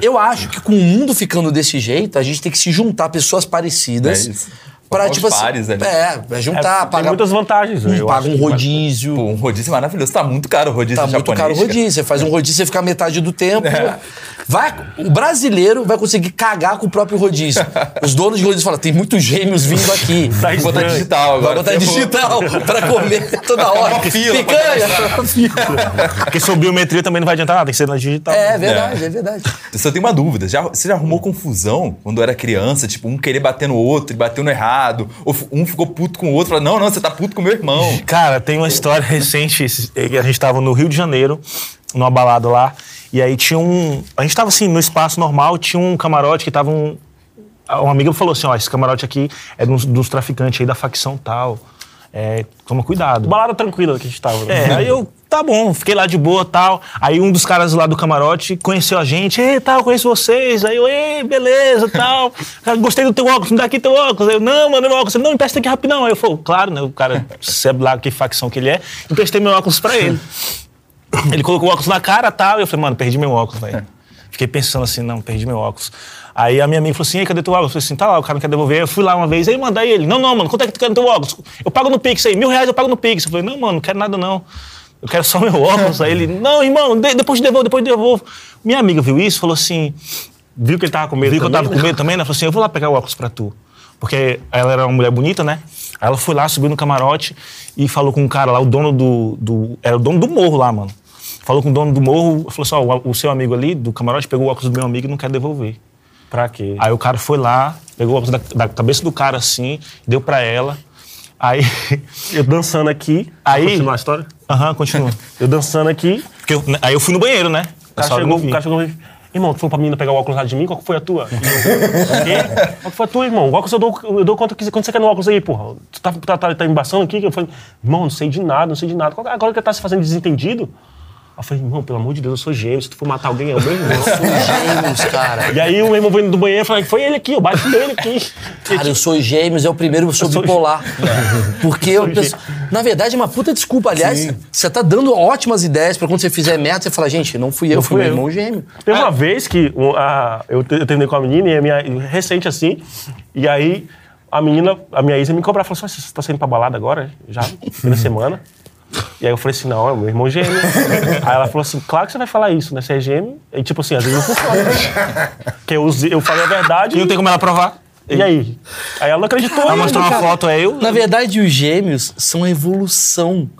Eu acho que com o mundo ficando desse jeito, a gente tem que se juntar pessoas parecidas. É isso. Pra, Botar tipo assim. pares ali. É, é juntar, tem pagar. muitas vantagens, né? Paga um rodízio. Pô, um rodízio maravilhoso. Tá muito caro o rodízio Tá muito japonês. caro o rodízio. Você faz um rodízio, você fica metade do tempo. É. Vai, o brasileiro vai conseguir cagar com o próprio rodízio. Os donos de rodízio falam: tem muitos gêmeos vindo aqui. Tá Vou botar digital agora. Vai botar é digital pra comer toda hora. uma fila Picanha. Porque sua biometria também não vai adiantar nada, tem que ser na digital. É verdade, é verdade. Eu só tenho uma dúvida. Já, você já arrumou confusão quando era criança? Tipo, um querer bater no outro e bateu no errado? Ou f- um ficou puto com o outro? Falou, não, não, você tá puto com meu irmão. Cara, tem uma história recente. A gente tava no Rio de Janeiro, numa balada lá, e aí tinha um. A gente tava assim, no espaço normal, tinha um camarote que tava um. Um amigo falou assim: ó, esse camarote aqui é dos, dos traficantes aí da facção tal. É, toma cuidado. Balada tranquila que a gente tava. né? É, aí eu, tá bom, fiquei lá de boa tal. Aí um dos caras lá do camarote conheceu a gente, ei, tal, conheço vocês. Aí eu, ei, beleza, tal. Gostei do teu óculos, me dá aqui teu óculos. Aí eu, não, mano, meu óculos. Ele, não, empresta aqui rapidão. Aí eu falei, claro, né, o cara sabe lá que facção que ele é. Emprestei meu óculos pra ele. Ele colocou o óculos na cara tal. E eu falei, mano, perdi meu óculos, velho. Fiquei pensando assim, não, perdi meu óculos. Aí a minha amiga falou assim, "Ei, cadê teu óculos? Eu falei assim, tá lá, o cara não quer devolver. Eu fui lá uma vez, aí mandei ele. Não, não, mano, quanto é que tu quer no teu óculos? Eu pago no Pix aí, mil reais eu pago no Pix. Eu falei, não, mano, não quero nada não. Eu quero só meu óculos. aí ele, não, irmão, de- depois devolvo, depois devolvo. Minha amiga viu isso, falou assim, Viu que ele tava com medo viu que eu também, tava com medo também, né? Ela falou assim, eu vou lá pegar o óculos pra tu. Porque ela era uma mulher bonita, né? Aí ela foi lá, subiu no camarote e falou com um cara lá, o dono do... do- era o dono do morro lá, mano. Falou com o dono do morro, falou assim, ó, o, o seu amigo ali do camarote pegou o óculos do meu amigo e não quer devolver. Pra quê? Aí o cara foi lá, pegou o óculos da, da cabeça do cara assim, deu pra ela. Aí... Eu dançando aqui. Aí- Continuar a história? Aham, continua. Eu dançando aqui. Porque eu- aí eu fui no banheiro, né? O cara, chegou, não vi. o cara chegou e falou, irmão, tu foi pra menina pegar o óculos lá de mim? Qual que foi a tua? O quê? Qual que foi a tua, irmão? O óculos eu dou, eu dou quanto, que- quanto você quer no óculos aí, porra? Tu tá, tá, tá, tá embaçando aqui? Eu falei, irmão, não sei de nada, não sei de nada. Agora que tá se fazendo desentendido? Aí eu falei, irmão, pelo amor de Deus, eu sou gêmeo. Se tu for matar alguém, é o meu irmão. Gêmeos, cara. e aí o meu irmão veio do banheiro e falou, foi ele aqui, eu bati nele aqui. Cara, eu sou gêmeos, é o primeiro, eu sou sou bipolar. Porque eu sou penso. Na verdade, é uma puta desculpa. Aliás, você tá dando ótimas ideias pra quando você fizer merda, você fala, gente, não fui eu, fui fui meu eu. irmão gêmeo. Teve uma vez que a- eu, te- eu terminei com a menina, e a minha, recente assim, e aí a menina, a minha ex me cobrar, falou assim, você tá saindo pra balada agora? Já? Primeira semana? E aí eu falei assim, não, é o meu irmão gêmeo. aí ela falou assim, claro que você vai falar isso, né? Você é gêmeo. E tipo assim, às vezes não funciona. Porque eu, eu falei a verdade. E não tem como ela provar. E aí? Aí ela não acreditou. Ela mostrou uma cara. foto, é eu. Na verdade, os gêmeos são a evolução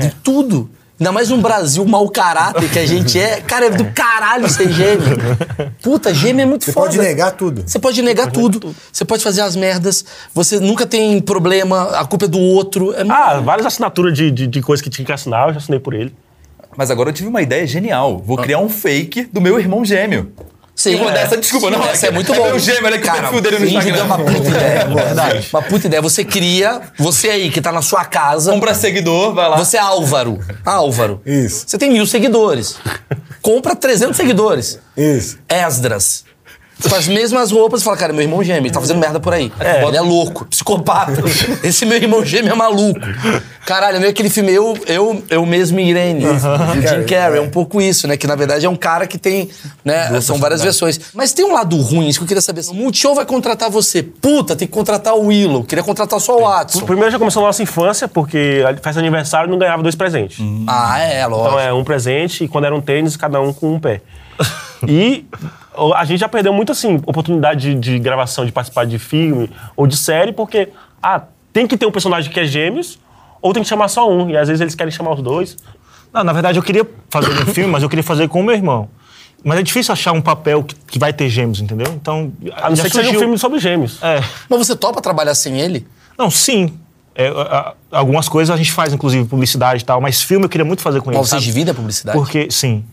de tudo. Ainda mais um Brasil mau caráter que a gente é. Cara, é do caralho ser gêmeo. Puta, gêmeo é muito Você foda. pode negar tudo. Você pode negar tudo. Você pode fazer as merdas. Você nunca tem problema. A culpa é do outro. É Ah, várias assinaturas de, de, de coisas que tinha que assinar, eu já assinei por ele. Mas agora eu tive uma ideia genial. Vou criar um fake do meu irmão gêmeo. Sim, Eu vou dar essa desculpa, não, Essa é muito é bom. meu gêmeo, olha que o Cara, perfil dele no Instagram. É uma puta ideia. Verdade. Uma puta ideia. Você cria, você aí que tá na sua casa. Compra seguidor, vai lá. Você é Álvaro. Álvaro. Isso. Você tem mil seguidores. Compra 300 seguidores. Isso. Esdras. Com as mesmas roupas e fala, cara, meu irmão gêmeo, ele tá fazendo merda por aí. Ele é louco, psicopata. Esse meu irmão gêmeo é maluco. Caralho, é meio aquele filme Eu, eu, eu mesmo e Irene, do Jim Carrey. É um pouco isso, né? Que na verdade é um cara que tem, né? São várias versões. Mas tem um lado ruim, isso que eu queria saber. O Multishow vai contratar você. Puta, tem que contratar o Willow. Queria contratar só o Watson. Primeiro já começou a nossa infância, porque faz aniversário e não ganhava dois presentes. Ah, é, lógico. Então é um presente e quando era um tênis, cada um com um pé. E o- a gente já perdeu muito, assim, oportunidade de, de gravação, de participar de filme ou de série, porque, ah, tem que ter um personagem que é gêmeos, ou tem que chamar só um. E às vezes eles querem chamar os dois. Não, na verdade eu queria fazer um filme, mas eu queria fazer com o meu irmão. Mas é difícil achar um papel que, que vai ter gêmeos, entendeu? Então. A não já ser que seja um filme sobre gêmeos. É. Mas você topa trabalhar sem ele? Não, sim. É, a- a- algumas coisas a gente faz, inclusive publicidade e tal, mas filme eu queria muito fazer com ele. Mas você divide a publicidade? Porque, sim.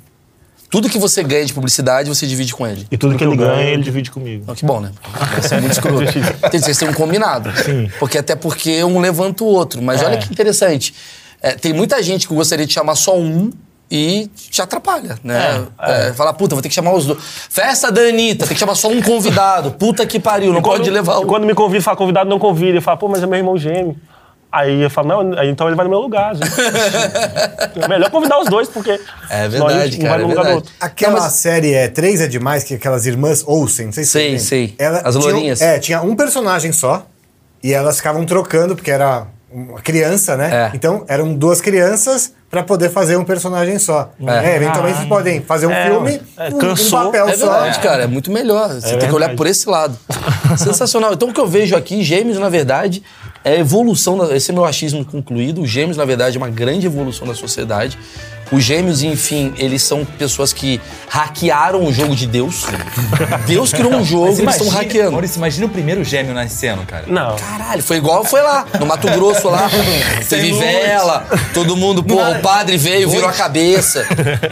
Tudo que você ganha de publicidade, você divide com ele. E tudo que ele ganha, ganho, ele divide comigo. Que bom, né? Vai ser muito escroto. Tem que ser um combinado. Sim. Porque até porque um levanta o outro. Mas É. olha que interessante. É, tem muita gente que gostaria de chamar só um e te atrapalha, né? É, Fala, puta, vou ter que chamar os dois. Festa da Anitta, tem que chamar só um convidado. Puta que pariu, não Quando- pode levar o. Quando me convida, fala convidado, não convida. Eu falo, pô, mas é meu irmão gêmeo. Aí eu falo, não, aí então ele vai no meu lugar. gente. é melhor convidar os dois, porque É verdade, um cara, vai é no lugar do verdade. outro. Aquela Não, mas- série é Três é Demais, que aquelas irmãs Olsen, não sei se Sei, você sei. Ela As tinha- lourinhas. É, tinha um personagem só. E elas ficavam trocando, porque era uma criança, né? É. Então, eram duas crianças pra poder fazer um personagem só. É. É, eventualmente vocês podem fazer um É, filme, é, um, um papel É só. verdade, cara, é muito melhor. Você tem que olhar por esse lado. Sensacional. Então, o que eu vejo aqui, Gêmeos, na verdade, é a evolução. Esse é meu achismo concluído. Os Gêmeos, na verdade, é uma grande evolução da sociedade. Os Gêmeos, enfim, eles são pessoas que hackearam o jogo de Deus. Deus criou um jogo, Mas eles estão hackeando. Maurício, imagina o primeiro gêmeo nascendo, cara. Não. Caralho, foi igual foi lá, no Mato Grosso lá. Teve teve todo mundo, pô, o padre veio, virou a cabeça.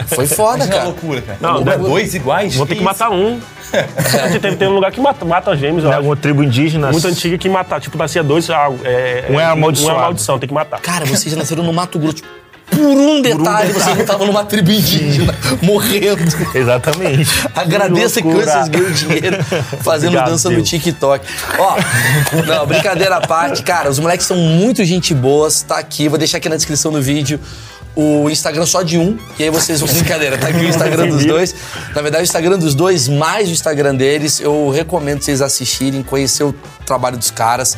Foi foda, Imagina a cara. loucura, cara. Não, deve- dois iguais? Vou ter que matar um. tem, tem um lugar que mata, mata gêmeos, acho. alguma tribo indígena. Muito antiga que matar. Tipo, nascia dois, ah, é, Um é amaldiçoado. Um é maldição, tem que matar. Cara, vocês já nasceram no Mato Grosso. Por um detalhe, vocês não estavam numa tribo indígena, morrendo. Exatamente. Agradeça que loucura. vocês ganham dinheiro fazendo Obrigado, dança no Deus. TikTok. Ó, não, brincadeira à parte, cara, os moleques são muito gente boas, tá aqui, vou deixar aqui na descrição do vídeo o Instagram só de um, e aí vocês vão. Brincadeira, tá aqui o Instagram dos dois. Na verdade, o Instagram dos dois, mais o Instagram deles, eu recomendo vocês assistirem, conhecer o trabalho dos caras.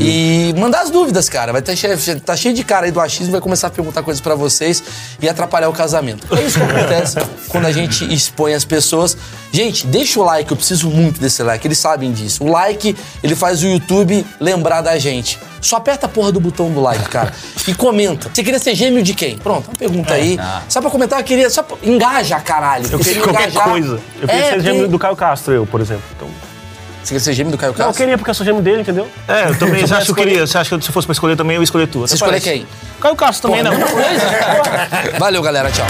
E mandar as dúvidas, cara. Vai ter cheio, tá cheio de cara aí do achismo, vai começar a perguntar coisas pra vocês e atrapalhar o casamento. É isso que acontece quando a gente expõe as pessoas. Gente, deixa o like, eu preciso muito desse like, eles sabem disso. O like, ele faz o YouTube lembrar da gente. Só aperta a porra do botão do like, cara. E comenta. Você queria ser gêmeo de quem? Pronto, uma pergunta aí. Só pra comentar, eu queria. Só pra... Engaja, caralho. Eu queria qualquer engajar- coisa. Eu queria É, ser gêmeo tem- do Caio Castro, eu, por exemplo. Então, Você queria ser gêmeo do Caio não, eu Castro? queria porque eu sou gêmeo dele, entendeu? É, eu também. Acha que eu queria? Você acha que se fosse pra escolher também, eu ia escolher tu. Você escolher quem? Caio Castro também, Pô, não. Valeu, galera. Tchau.